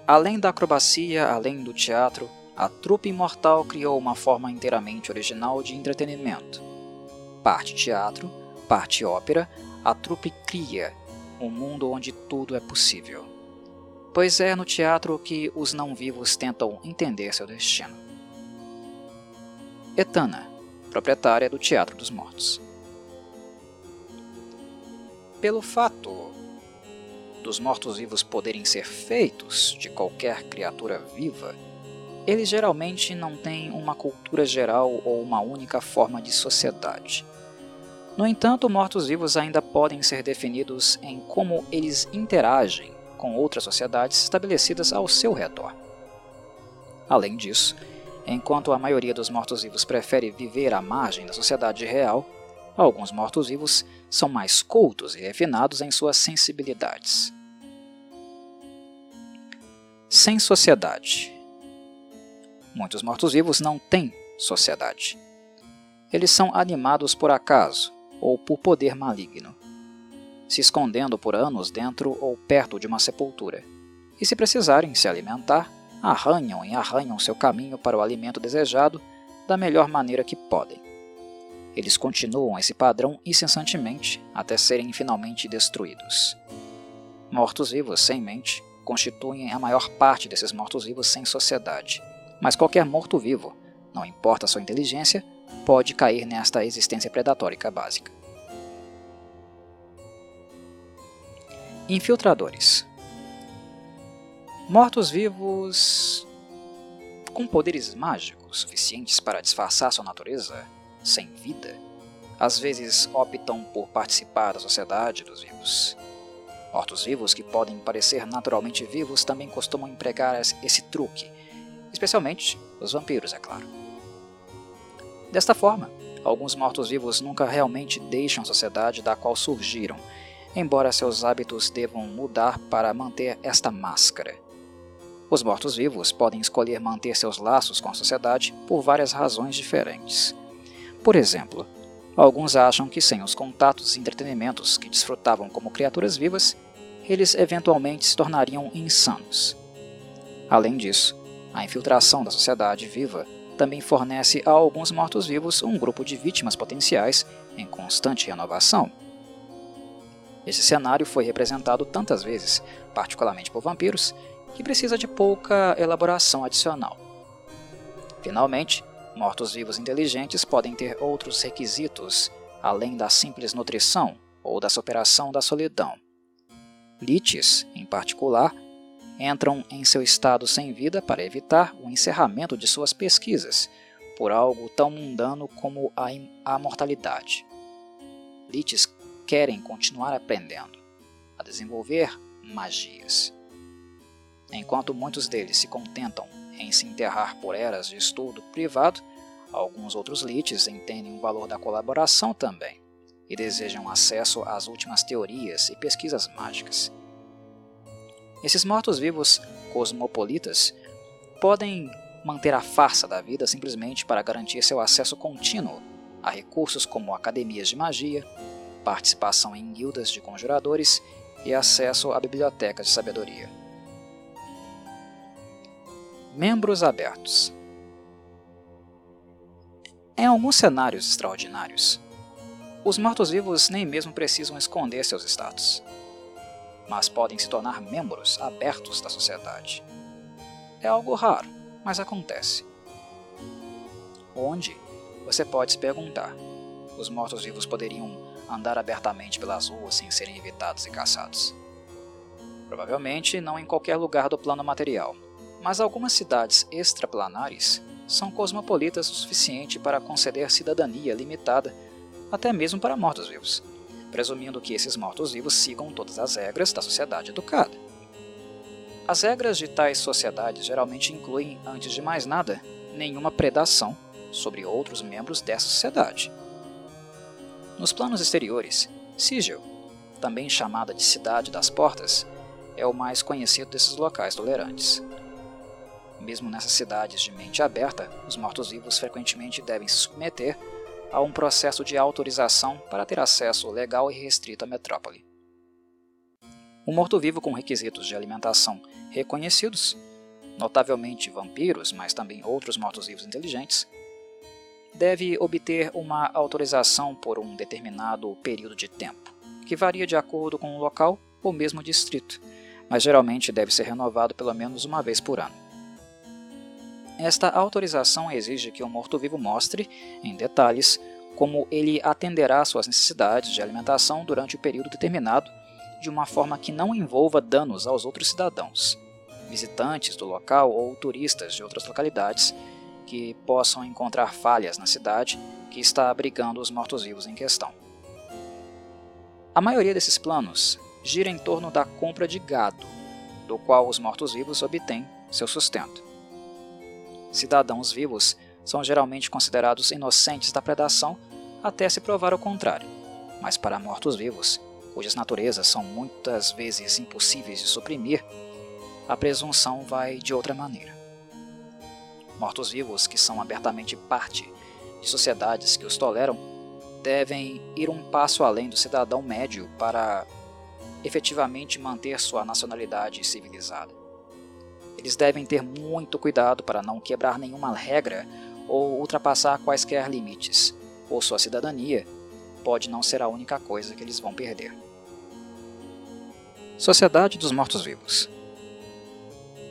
Além da acrobacia, além do teatro, a trupe imortal criou uma forma inteiramente original de entretenimento. Parte teatro, parte ópera, a trupe cria um mundo onde tudo é possível pois é no teatro que os não-vivos tentam entender seu destino. Etana, proprietária do Teatro dos Mortos. Pelo fato dos mortos-vivos poderem ser feitos de qualquer criatura viva, eles geralmente não têm uma cultura geral ou uma única forma de sociedade. No entanto, mortos-vivos ainda podem ser definidos em como eles interagem com outras sociedades estabelecidas ao seu redor. Além disso, Enquanto a maioria dos mortos-vivos prefere viver à margem da sociedade real, alguns mortos-vivos são mais cultos e refinados em suas sensibilidades. Sem sociedade. Muitos mortos-vivos não têm sociedade. Eles são animados por acaso ou por poder maligno, se escondendo por anos dentro ou perto de uma sepultura, e se precisarem se alimentar, arranham e arranham seu caminho para o alimento desejado da melhor maneira que podem. Eles continuam esse padrão incessantemente até serem finalmente destruídos. Mortos-vivos sem mente constituem a maior parte desses mortos-vivos sem sociedade, mas qualquer morto-vivo, não importa sua inteligência, pode cair nesta existência predatórica básica. Infiltradores Mortos-vivos com poderes mágicos suficientes para disfarçar sua natureza sem vida, às vezes optam por participar da sociedade dos vivos. Mortos-vivos que podem parecer naturalmente vivos também costumam empregar esse truque, especialmente os vampiros, é claro. Desta forma, alguns mortos-vivos nunca realmente deixam a sociedade da qual surgiram, embora seus hábitos devam mudar para manter esta máscara. Os mortos-vivos podem escolher manter seus laços com a sociedade por várias razões diferentes. Por exemplo, alguns acham que sem os contatos e entretenimentos que desfrutavam como criaturas vivas, eles eventualmente se tornariam insanos. Além disso, a infiltração da sociedade viva também fornece a alguns mortos-vivos um grupo de vítimas potenciais em constante renovação. Esse cenário foi representado tantas vezes, particularmente por vampiros, que precisa de pouca elaboração adicional. Finalmente, Mortos-vivos inteligentes podem ter outros requisitos, além da simples nutrição ou da superação da solidão. Liches, em particular, entram em seu estado sem vida para evitar o encerramento de suas pesquisas por algo tão mundano como a, a mortalidade. Liches querem continuar aprendendo, a desenvolver magias. Enquanto muitos deles se contentam em se enterrar por eras de estudo privado, alguns outros lites entendem o valor da colaboração também e desejam acesso às últimas teorias e pesquisas mágicas. Esses mortos-vivos cosmopolitas podem manter a farsa da vida simplesmente para garantir seu acesso contínuo a recursos como academias de magia, participação em guildas de conjuradores e acesso a bibliotecas de sabedoria. Membros abertos. Em alguns cenários extraordinários, os mortos-vivos nem mesmo precisam esconder seus status, mas podem se tornar membros abertos da sociedade. É algo raro, mas acontece. Onde? Você pode se perguntar. Os mortos-vivos poderiam andar abertamente pelas ruas sem serem evitados e caçados. Provavelmente não em qualquer lugar do plano material, mas algumas cidades extraplanares são cosmopolitas o suficiente para conceder cidadania limitada até mesmo para mortos-vivos, presumindo que esses mortos-vivos sigam todas as regras da sociedade educada. As regras de tais sociedades geralmente incluem, antes de mais nada, nenhuma predação sobre outros membros dessa sociedade. Nos planos exteriores, Sigil, também chamada de Cidade das Portas, é o mais conhecido desses locais tolerantes. Mesmo nessas cidades de mente aberta, os mortos-vivos frequentemente devem se submeter a um processo de autorização para ter acesso legal e restrito à metrópole. Um morto-vivo com requisitos de alimentação reconhecidos, notavelmente vampiros, mas também outros mortos-vivos inteligentes, deve obter uma autorização por um determinado período de tempo, que varia de acordo com o local ou mesmo distrito, mas geralmente deve ser renovado pelo menos uma vez por ano. Esta autorização exige que o morto-vivo mostre, em detalhes, como ele atenderá suas necessidades de alimentação durante o período determinado, de uma forma que não envolva danos aos outros cidadãos, visitantes do local ou turistas de outras localidades que possam encontrar falhas na cidade que está abrigando os mortos-vivos em questão. A maioria desses planos gira em torno da compra de gado, do qual os mortos-vivos obtêm seu sustento. cidadãos vivos são geralmente considerados inocentes da predação até se provar o contrário. Mas para mortos-vivos, cujas naturezas são muitas vezes impossíveis de suprimir, a presunção vai de outra maneira. Mortos-vivos que são abertamente parte de sociedades que os toleram devem ir um passo além do cidadão médio para efetivamente manter sua nacionalidade civilizada. Eles devem ter muito cuidado para não quebrar nenhuma regra ou ultrapassar quaisquer limites, ou sua cidadania pode não ser a única coisa que eles vão perder. Sociedade dos Mortos-Vivos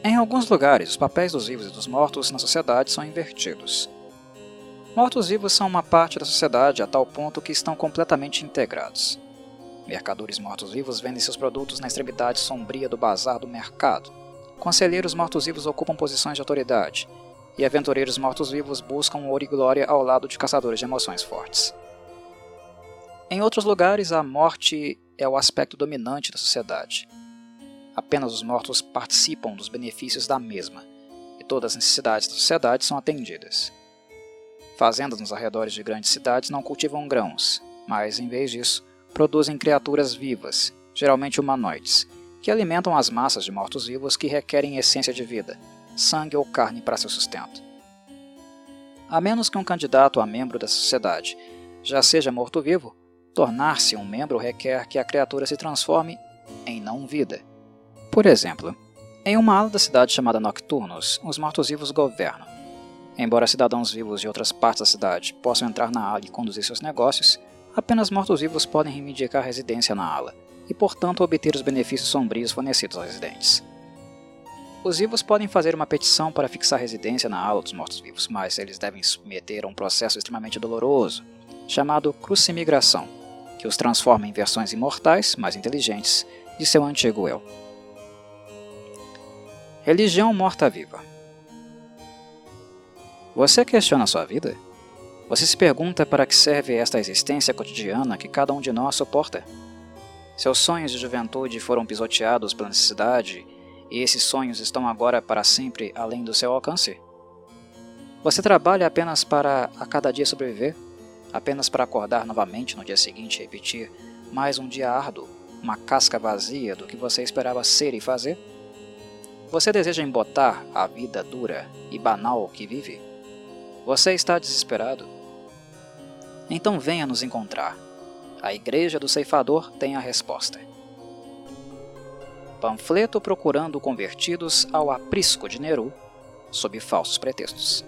Em alguns lugares, os papéis dos vivos e dos mortos na sociedade são invertidos. Mortos-vivos são uma parte da sociedade a tal ponto que estão completamente integrados. Mercadores mortos-vivos vendem seus produtos na extremidade sombria do bazar do mercado. Conselheiros mortos-vivos ocupam posições de autoridade, e aventureiros mortos-vivos buscam ouro e glória ao lado de caçadores de emoções fortes. Em outros lugares, a morte é o aspecto dominante da sociedade. Apenas os mortos participam dos benefícios da mesma, e todas as necessidades da sociedade são atendidas. Fazendas nos arredores de grandes cidades não cultivam grãos, mas, em vez disso, produzem criaturas vivas, geralmente humanoides, que alimentam as massas de mortos-vivos que requerem essência de vida, sangue ou carne para seu sustento. A menos que um candidato a membro da sociedade já seja morto-vivo, tornar-se um membro requer que a criatura se transforme em não-vida. Por exemplo, em uma ala da cidade chamada Nocturnos, os mortos-vivos governam. Embora cidadãos vivos de outras partes da cidade possam entrar na ala e conduzir seus negócios, apenas mortos-vivos podem reivindicar residência na ala, e portanto obter os benefícios sombrios fornecidos aos residentes. Os vivos podem fazer uma petição para fixar residência na ala dos mortos-vivos, mas eles devem submeter a um processo extremamente doloroso, chamado crucimigração, que os transforma em versões imortais, mais inteligentes, de seu antigo eu. Religião morta-viva Você questiona sua vida? Você se pergunta para que serve esta existência cotidiana que cada um de nós suporta? Seus sonhos de juventude foram pisoteados pela necessidade e esses sonhos estão agora para sempre além do seu alcance? Você trabalha apenas para a cada dia sobreviver? Apenas para acordar novamente no dia seguinte e repetir mais um dia árduo, uma casca vazia do que você esperava ser e fazer? Você deseja embotar a vida dura e banal que vive? Você está desesperado? Então venha nos encontrar. A Igreja do Ceifador tem a resposta. Panfleto procurando convertidos ao aprisco de Neru, sob falsos pretextos.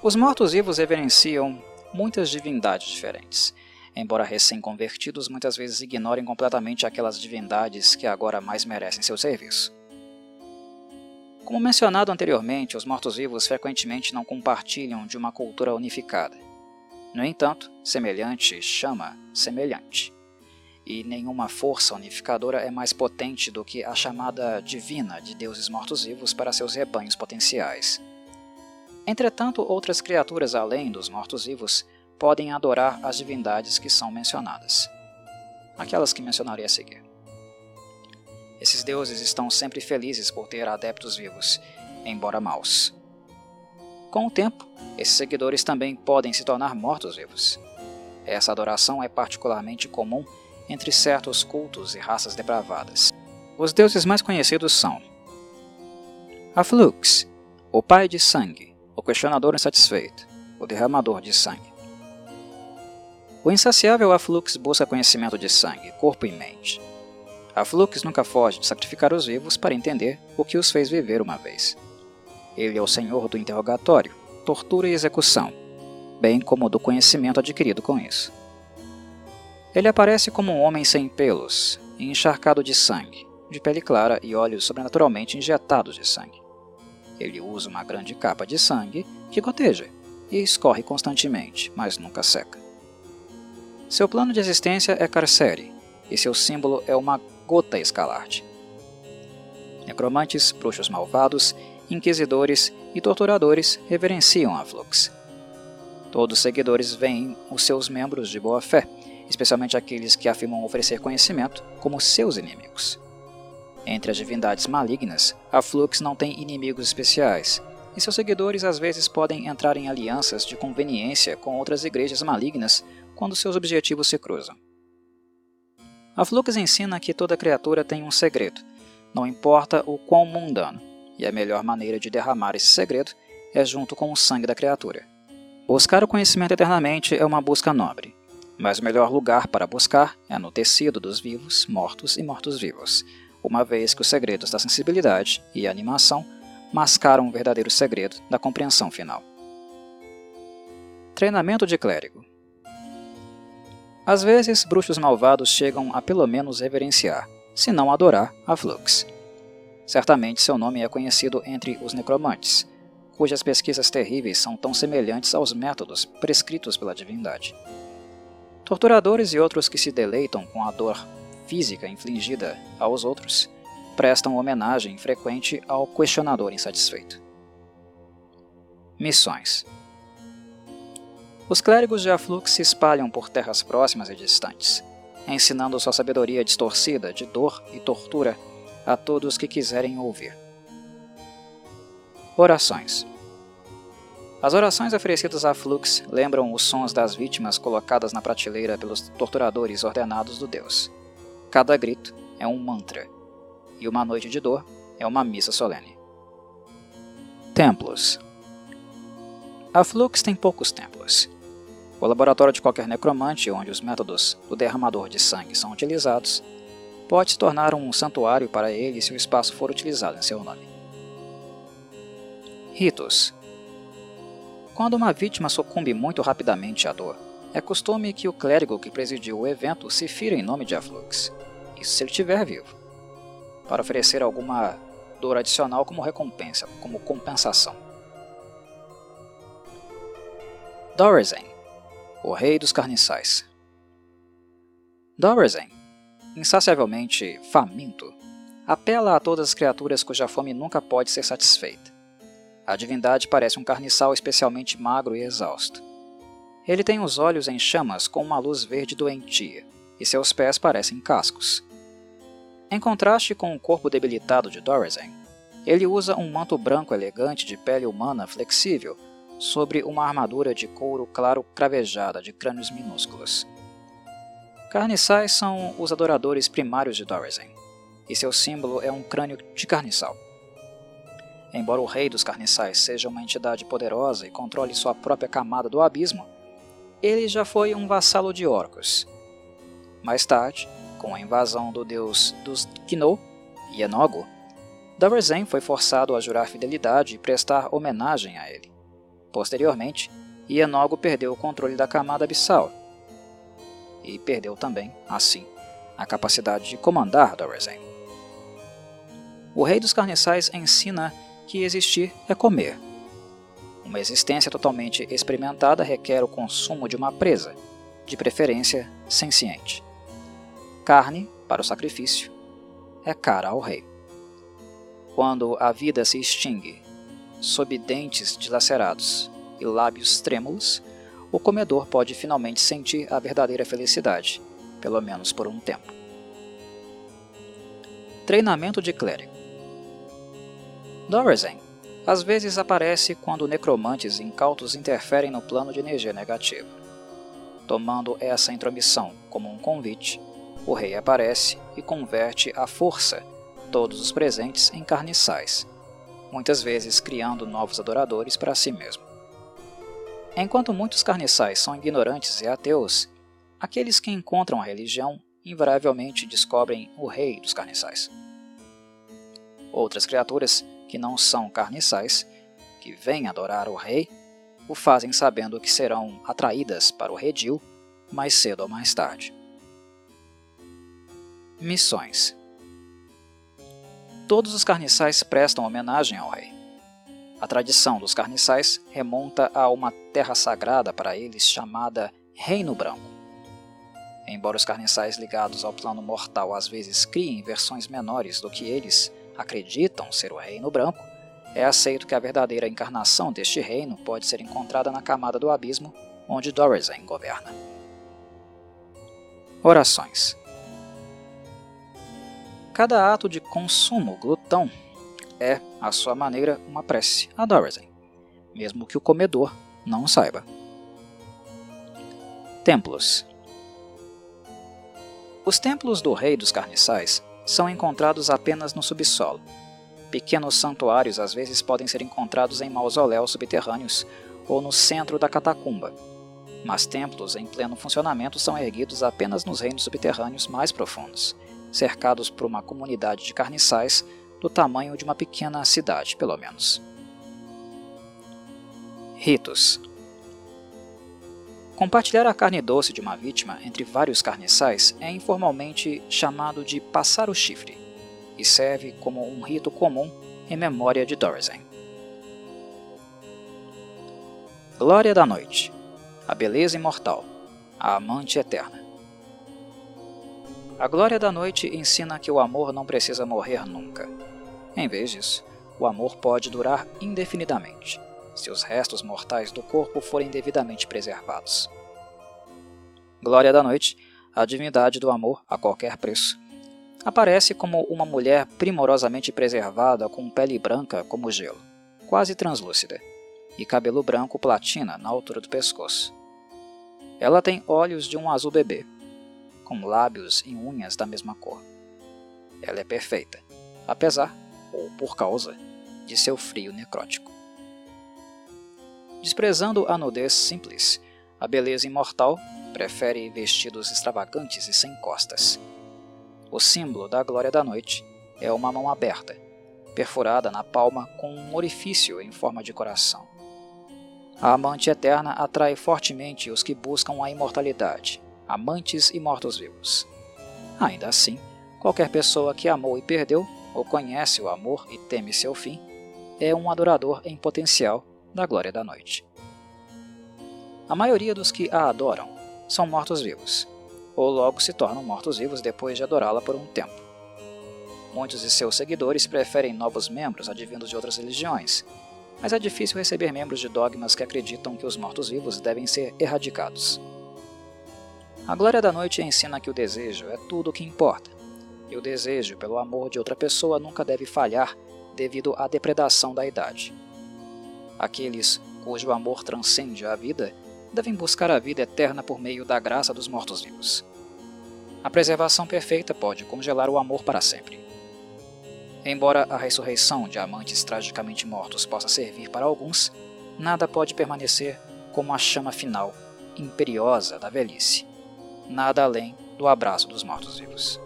Os mortos-vivos reverenciam muitas divindades diferentes, embora recém-convertidos muitas vezes ignorem completamente aquelas divindades que agora mais merecem seu serviço. Como mencionado anteriormente, os mortos-vivos frequentemente não compartilham de uma cultura unificada. No entanto, semelhante chama semelhante, e nenhuma força unificadora é mais potente do que a chamada divina de deuses mortos-vivos para seus rebanhos potenciais. Entretanto, outras criaturas além dos mortos-vivos podem adorar as divindades que são mencionadas. Aquelas que mencionarei a seguir. Esses deuses estão sempre felizes por ter adeptos vivos, embora maus. Com o tempo, esses seguidores também podem se tornar mortos-vivos. Essa adoração é particularmente comum entre certos cultos e raças depravadas. Os deuses mais conhecidos são Aflux, o pai de sangue, o questionador insatisfeito, o derramador de sangue. O insaciável Aflux busca conhecimento de sangue, corpo e mente. A Flux nunca foge de sacrificar os vivos para entender o que os fez viver uma vez. Ele é o senhor do interrogatório, tortura e execução, bem como do conhecimento adquirido com isso. Ele aparece como um homem sem pelos encharcado de sangue, de pele clara e olhos sobrenaturalmente injetados de sangue. Ele usa uma grande capa de sangue que goteja e escorre constantemente, mas nunca seca. Seu plano de existência é Carcere, e seu símbolo é uma gota escalarte. Necromantes, bruxos malvados, inquisidores e torturadores reverenciam a Flux. Todos os seguidores veem os seus membros de boa fé, especialmente aqueles que afirmam oferecer conhecimento, como seus inimigos. Entre as divindades malignas, a Flux não tem inimigos especiais, e seus seguidores às vezes podem entrar em alianças de conveniência com outras igrejas malignas quando seus objetivos se cruzam. A Flux ensina que toda criatura tem um segredo, não importa o quão mundano, e a melhor maneira de derramar esse segredo é junto com o sangue da criatura. Buscar o conhecimento eternamente é uma busca nobre, mas o melhor lugar para buscar é no tecido dos vivos, mortos e mortos-vivos, uma vez que os segredos da sensibilidade e animação mascaram o verdadeiro segredo da compreensão final. Treinamento de clérigo Às vezes, bruxos malvados chegam a pelo menos reverenciar, se não adorar, a Flux. Certamente seu nome é conhecido entre os necromantes, cujas pesquisas terríveis são tão semelhantes aos métodos prescritos pela divindade. Torturadores e outros que se deleitam com a dor física infligida aos outros, prestam homenagem frequente ao questionador insatisfeito. Missões Os clérigos de Aflux se espalham por terras próximas e distantes, ensinando sua sabedoria distorcida de dor e tortura a todos que quiserem ouvir. Orações As orações oferecidas a Flux lembram os sons das vítimas colocadas na prateleira pelos torturadores ordenados do Deus. Cada grito é um mantra, e uma noite de dor é uma missa solene. Templos A Flux tem poucos templos. O laboratório de qualquer necromante, onde os métodos do derramador de sangue são utilizados, pode se tornar um santuário para ele se o espaço for utilizado em seu nome. Ritos Quando uma vítima sucumbe muito rapidamente à dor, é costume que o clérigo que presidiu o evento se fira em nome de Aflux, isso se ele estiver vivo, para oferecer alguma dor adicional como recompensa, como compensação. Dorizen, o rei dos carniçais. Dorizen, insaciavelmente faminto, apela a todas as criaturas cuja fome nunca pode ser satisfeita. A divindade parece um carniçal especialmente magro e exausto. Ele tem os olhos em chamas com uma luz verde doentia, e seus pés parecem cascos. Em contraste com o corpo debilitado de Dorizen, ele usa um manto branco elegante de pele humana flexível sobre uma armadura de couro claro cravejada de crânios minúsculos. Carniçais são os adoradores primários de Dorizen, e seu símbolo é um crânio de carniçal. Embora o rei dos carniçais seja uma entidade poderosa e controle sua própria camada do abismo, ele já foi um vassalo de Orcus. Mais tarde, com a invasão do deus dos Kino, Yenogo, Dorizen foi forçado a jurar fidelidade e prestar homenagem a ele. Posteriormente, Yenogo perdeu o controle da camada abissal e perdeu também, assim, a capacidade de comandar Dorizen. O rei dos carniçais ensina que existir é comer. Uma existência totalmente experimentada requer o consumo de uma presa, de preferência senciente carne para o sacrifício, é cara ao rei. Quando a vida se extingue, sob dentes dilacerados e lábios trêmulos, o comedor pode finalmente sentir a verdadeira felicidade, pelo menos por um tempo. Treinamento de clérigo Dorizen às vezes aparece quando necromantes incautos interferem no plano de energia negativa. Tomando essa intromissão como um convite, o rei aparece e converte à força todos os presentes em carniçais, muitas vezes criando novos adoradores para si mesmo. Enquanto muitos carniçais são ignorantes e ateus, aqueles que encontram a religião invariavelmente descobrem o rei dos carniçais. Outras criaturas que não são carniçais, que vêm adorar o rei, o fazem sabendo que serão atraídas para o redil mais cedo ou mais tarde. Missões Todos os carniçais prestam homenagem ao rei. A tradição dos carniçais remonta a uma terra sagrada para eles chamada Reino Branco. Embora os carniçais ligados ao plano mortal às vezes criem versões menores do que eles acreditam ser o Reino Branco, é aceito que a verdadeira encarnação deste reino pode ser encontrada na camada do abismo onde Dorizen governa. Orações Cada ato de consumo glutão é, à sua maneira, uma prece a Dorothy, mesmo que o comedor não saiba. Templos Os templos do Rei dos Carniçais são encontrados apenas no subsolo. Pequenos santuários às vezes podem ser encontrados em mausoléus subterrâneos ou no centro da catacumba, mas templos em pleno funcionamento são erguidos apenas nos reinos subterrâneos mais profundos, cercados por uma comunidade de carniçais do tamanho de uma pequena cidade, pelo menos. Ritos Compartilhar a carne doce de uma vítima entre vários carniçais é informalmente chamado de passar o chifre e serve como um rito comum em memória de Dorizen. Glória da Noite A beleza imortal A amante eterna A glória da noite ensina que o amor não precisa morrer nunca. Em vez disso, o amor pode durar indefinidamente, se os restos mortais do corpo forem devidamente preservados. Glória da Noite, a divindade do amor a qualquer preço, aparece como uma mulher primorosamente preservada com pele branca como gelo, quase translúcida, e cabelo branco platina na altura do pescoço. Ela tem olhos de um azul bebê, com lábios e unhas da mesma cor. Ela é perfeita, apesar ou por causa de seu frio necrótico. Desprezando a nudez simples, a beleza imortal prefere vestidos extravagantes e sem costas. O símbolo da glória da noite é uma mão aberta, perfurada na palma com um orifício em forma de coração. A amante eterna atrai fortemente os que buscam a imortalidade, amantes e mortos-vivos. Ainda assim, qualquer pessoa que amou e perdeu ou conhece o amor e teme seu fim, é um adorador em potencial da glória da noite. A maioria dos que a adoram são mortos-vivos, ou logo se tornam mortos-vivos depois de adorá-la por um tempo. Muitos de seus seguidores preferem novos membros advindos de outras religiões, mas é difícil receber membros de dogmas que acreditam que os mortos-vivos devem ser erradicados. A Glória da Noite ensina que o desejo é tudo o que importa, e o desejo pelo amor de outra pessoa nunca deve falhar devido à depredação da idade. Aqueles cujo amor transcende a vida devem buscar a vida eterna por meio da graça dos mortos-vivos. A preservação perfeita pode congelar o amor para sempre. Embora a ressurreição de amantes tragicamente mortos possa servir para alguns, nada pode permanecer como a chama final, imperiosa da velhice, nada além do abraço dos mortos-vivos.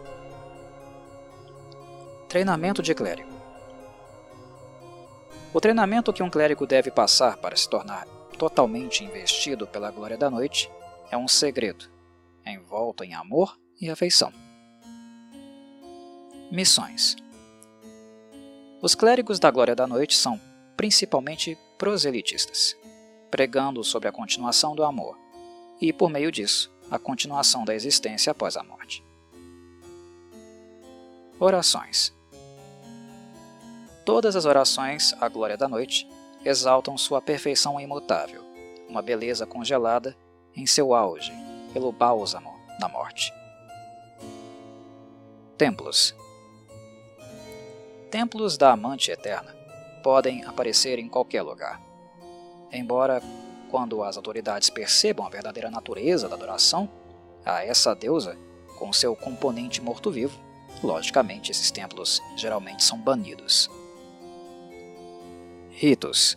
Treinamento de clérigo. O treinamento que um clérigo deve passar para se tornar totalmente investido pela glória da noite é um segredo, envolto em amor e afeição. Missões Os clérigos da glória da noite são principalmente proselitistas, pregando sobre a continuação do amor e, por meio disso, a continuação da existência após a morte. Orações Todas as orações à glória da noite exaltam sua perfeição imutável, uma beleza congelada em seu auge pelo bálsamo da morte. Templos Templos da Amante Eterna podem aparecer em qualquer lugar. Embora, quando as autoridades percebam a verdadeira natureza da adoração a essa deusa, com seu componente morto-vivo, logicamente esses templos geralmente são banidos. Ritos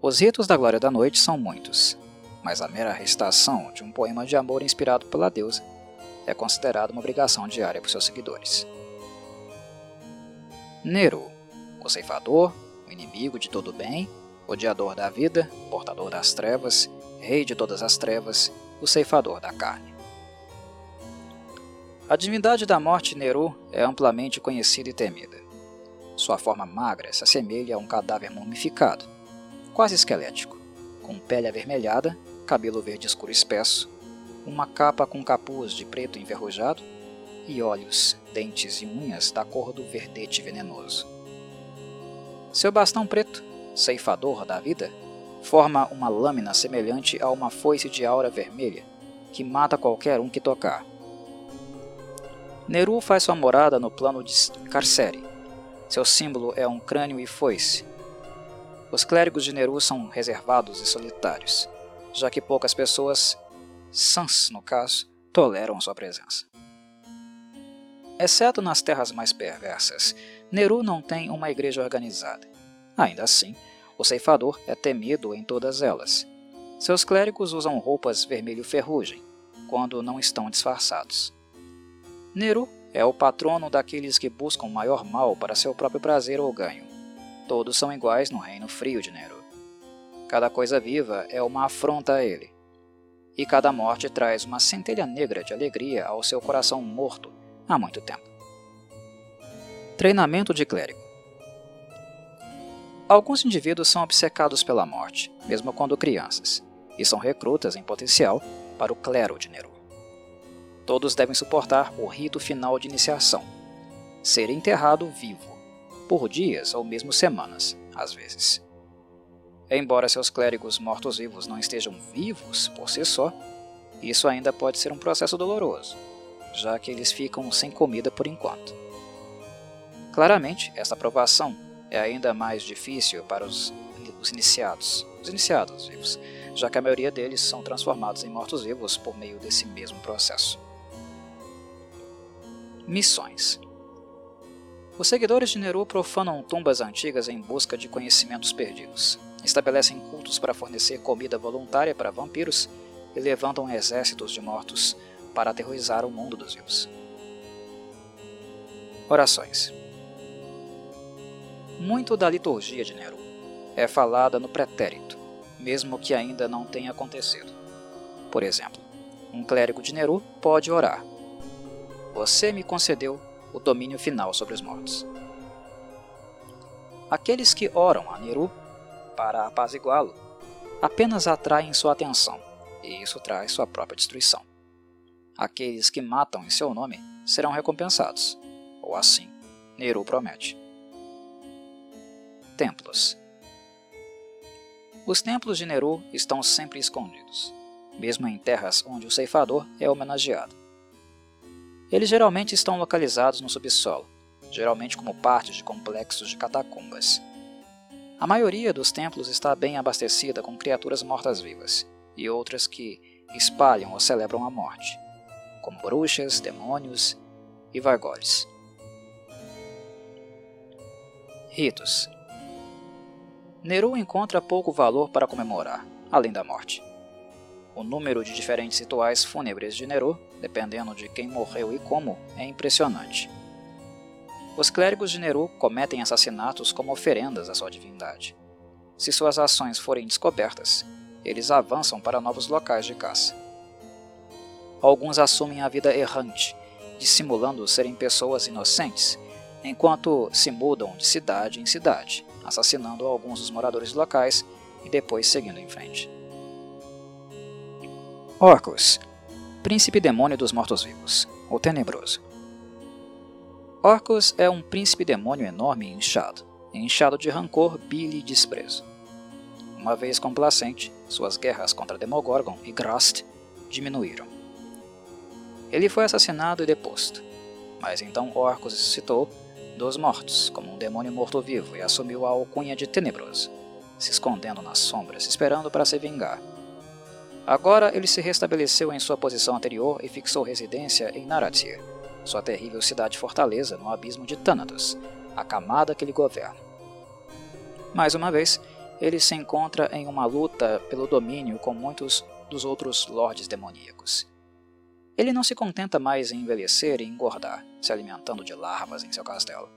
Os ritos da Glória da Noite são muitos, mas a mera recitação de um poema de amor inspirado pela deusa é considerada uma obrigação diária por seus seguidores. Nero, o ceifador, o inimigo de todo bem, odiador da vida, portador das trevas, rei de todas as trevas, o ceifador da carne. A divindade da morte Neru é amplamente conhecida e temida. Sua forma magra se assemelha a um cadáver mumificado, quase esquelético, com pele avermelhada, cabelo verde escuro espesso, uma capa com capuz de preto enferrujado e olhos, dentes e unhas da cor do verdete venenoso. Seu bastão preto, ceifador da vida, forma uma lâmina semelhante a uma foice de aura vermelha que mata qualquer um que tocar. Neru faz sua morada no plano de Carcere. Seu símbolo é um crânio e foice. Os clérigos de Neru são reservados e solitários, já que poucas pessoas, sãs no caso, toleram sua presença. Exceto nas terras mais perversas, Neru não tem uma igreja organizada. Ainda assim, o ceifador é temido em todas elas. Seus clérigos usam roupas vermelho ferrugem, quando não estão disfarçados. Neru é o patrono daqueles que buscam maior mal para seu próprio prazer ou ganho. Todos são iguais no reino frio de Neru. Cada coisa viva é uma afronta a ele. E cada morte traz uma centelha negra de alegria ao seu coração morto há muito tempo. Treinamento de clérigo Alguns indivíduos são obcecados pela morte, mesmo quando crianças, e são recrutas em potencial para o clero de Neru. Todos devem suportar o rito final de iniciação, ser enterrado vivo, por dias ou mesmo semanas, às vezes. Embora seus clérigos mortos-vivos não estejam vivos por si só, isso ainda pode ser um processo doloroso, já que eles ficam sem comida por enquanto. Claramente, esta aprovação é ainda mais difícil para os, os iniciados, os iniciados vivos, já que a maioria deles são transformados em mortos-vivos por meio desse mesmo processo. Missões Os seguidores de Neru profanam tumbas antigas em busca de conhecimentos perdidos, estabelecem cultos para fornecer comida voluntária para vampiros e levantam exércitos de mortos para aterrorizar o mundo dos vivos. Orações Muito da liturgia de Neru é falada no pretérito, mesmo que ainda não tenha acontecido. Por exemplo, um clérigo de Neru pode orar: Você me concedeu o domínio final sobre os mortos. Aqueles que oram a Neru para apaziguá-lo apenas atraem sua atenção, e isso traz sua própria destruição. Aqueles que matam em seu nome serão recompensados, ou assim Neru promete. Templos os templos de Neru estão sempre escondidos, mesmo em terras onde o ceifador é homenageado. Eles geralmente estão localizados no subsolo, geralmente como partes de complexos de catacumbas. A maioria dos templos está bem abastecida com criaturas mortas-vivas e outras que espalham ou celebram a morte, como bruxas, demônios e vargolhos. Ritos Neru encontra pouco valor para comemorar, além da morte. O número de diferentes rituais fúnebres de Neru, dependendo de quem morreu e como, é impressionante. Os clérigos de Neru cometem assassinatos como oferendas à sua divindade. Se suas ações forem descobertas, eles avançam para novos locais de caça. Alguns assumem a vida errante, dissimulando serem pessoas inocentes, enquanto se mudam de cidade em cidade, assassinando alguns dos moradores locais e depois seguindo em frente. Orcus, príncipe demônio dos mortos-vivos, o tenebroso. Orcus é um príncipe demônio enorme e inchado, inchado de rancor, bile e desprezo. Uma vez complacente, suas guerras contra Demogorgon e Grast diminuíram. Ele foi assassinado e deposto, mas então Orcus ressuscitou dos mortos, como um demônio morto-vivo, e assumiu a alcunha de Tenebroso, se escondendo nas sombras, esperando para se vingar. Agora ele se restabeleceu em sua posição anterior e fixou residência em Naratir, sua terrível cidade-fortaleza no abismo de Thanatos, a camada que lhe governa. Mais uma vez, ele se encontra em uma luta pelo domínio com muitos dos outros lordes demoníacos. Ele não se contenta mais em envelhecer e engordar, se alimentando de larvas em seu castelo.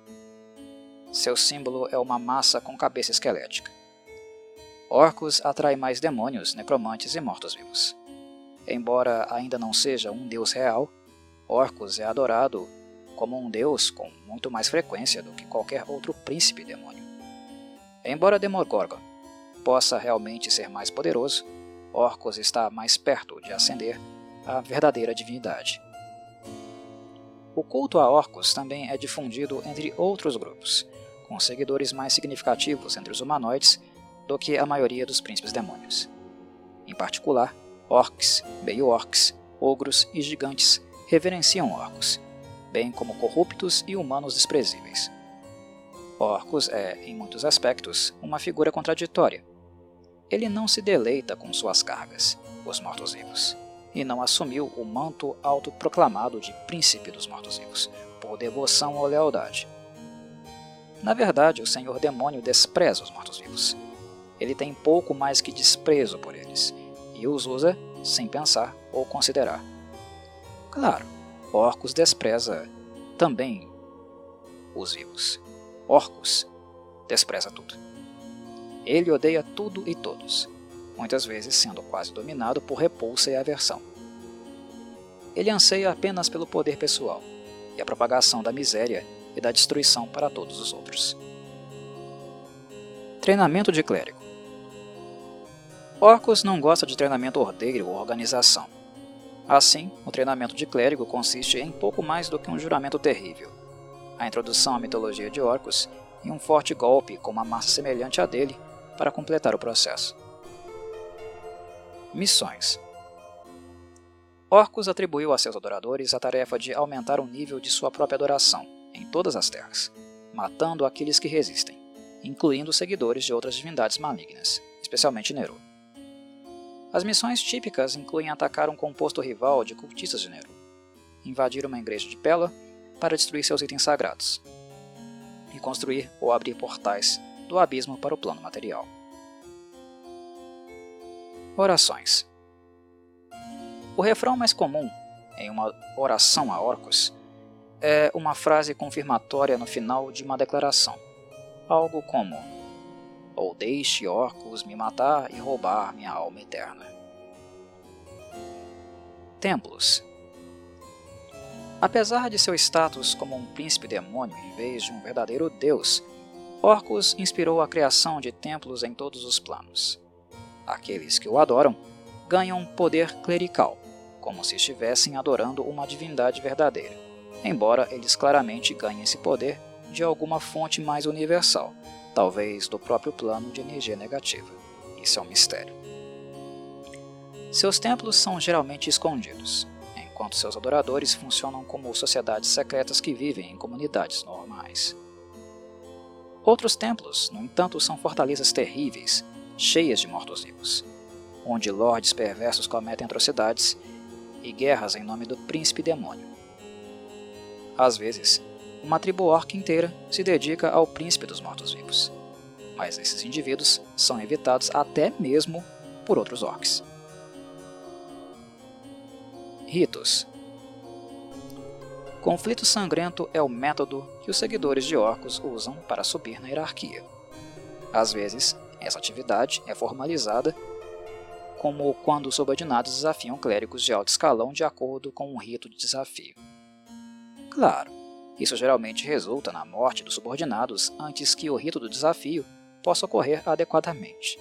Seu símbolo é uma massa com cabeça esquelética. Orcus atrai mais demônios, necromantes e mortos-vivos. Embora ainda não seja um deus real, Orcus é adorado como um deus com muito mais frequência do que qualquer outro príncipe demônio. Embora Demogorgon possa realmente ser mais poderoso, Orcus está mais perto de ascender a verdadeira divindade. O culto a Orcus também é difundido entre outros grupos, com seguidores mais significativos entre os humanoides do que a maioria dos príncipes demônios. Em particular, orcs, meio-orcs, ogros e gigantes reverenciam Orcus, bem como corruptos e humanos desprezíveis. Orcus é, em muitos aspectos, uma figura contraditória. Ele não se deleita com suas cargas, os mortos-vivos, e não assumiu o manto autoproclamado de príncipe dos mortos-vivos, por devoção ou lealdade. Na verdade, o Senhor Demônio despreza os mortos-vivos. Ele tem pouco mais que desprezo por eles, e os usa sem pensar ou considerar. Claro, Orcus despreza também os vivos. Orcus despreza tudo. Ele odeia tudo e todos, muitas vezes sendo quase dominado por repulsa e aversão. Ele anseia apenas pelo poder pessoal e a propagação da miséria e da destruição para todos os outros. Treinamento de clérigo Orcus não gosta de treinamento ordeiro ou organização. Assim, o treinamento de clérigo consiste em pouco mais do que um juramento terrível. A introdução à mitologia de Orcus e um forte golpe com uma massa semelhante à dele para completar o processo. Missões Orcus atribuiu a seus adoradores a tarefa de aumentar o nível de sua própria adoração em todas as terras, matando aqueles que resistem, incluindo seguidores de outras divindades malignas, especialmente Nero. As missões típicas incluem atacar um composto rival de cultistas de Nero, invadir uma igreja de Pela para destruir seus itens sagrados, e construir ou abrir portais do abismo para o plano material. Orações O refrão mais comum em uma oração a Orcus é uma frase confirmatória no final de uma declaração, algo como ou deixe Orcus me matar e roubar minha alma eterna. Templos Apesar de seu status como um príncipe demônio em vez de um verdadeiro deus, Orcus inspirou a criação de templos em todos os planos. Aqueles que o adoram ganham poder clerical, como se estivessem adorando uma divindade verdadeira, embora eles claramente ganhem esse poder de alguma fonte mais universal, talvez do próprio plano de energia negativa. Isso é um mistério. Seus templos são geralmente escondidos, enquanto seus adoradores funcionam como sociedades secretas que vivem em comunidades normais. Outros templos, no entanto, são fortalezas terríveis, cheias de mortos-vivos, onde lordes perversos cometem atrocidades e guerras em nome do príncipe demônio. Às vezes, uma tribo orc inteira se dedica ao príncipe dos mortos-vivos, mas esses indivíduos são evitados até mesmo por outros orcs. Ritos Conflito sangrento é o método que os seguidores de orcos usam para subir na hierarquia. Às vezes, essa atividade é formalizada como quando os subordinados desafiam clérigos de alto escalão de acordo com um rito de desafio. Claro, isso geralmente resulta na morte dos subordinados antes que o rito do desafio possa ocorrer adequadamente.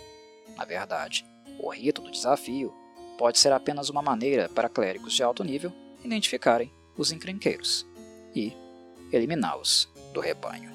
Na verdade, o rito do desafio pode ser apenas uma maneira para clérigos de alto nível identificarem os encrenqueiros e eliminá-los do rebanho.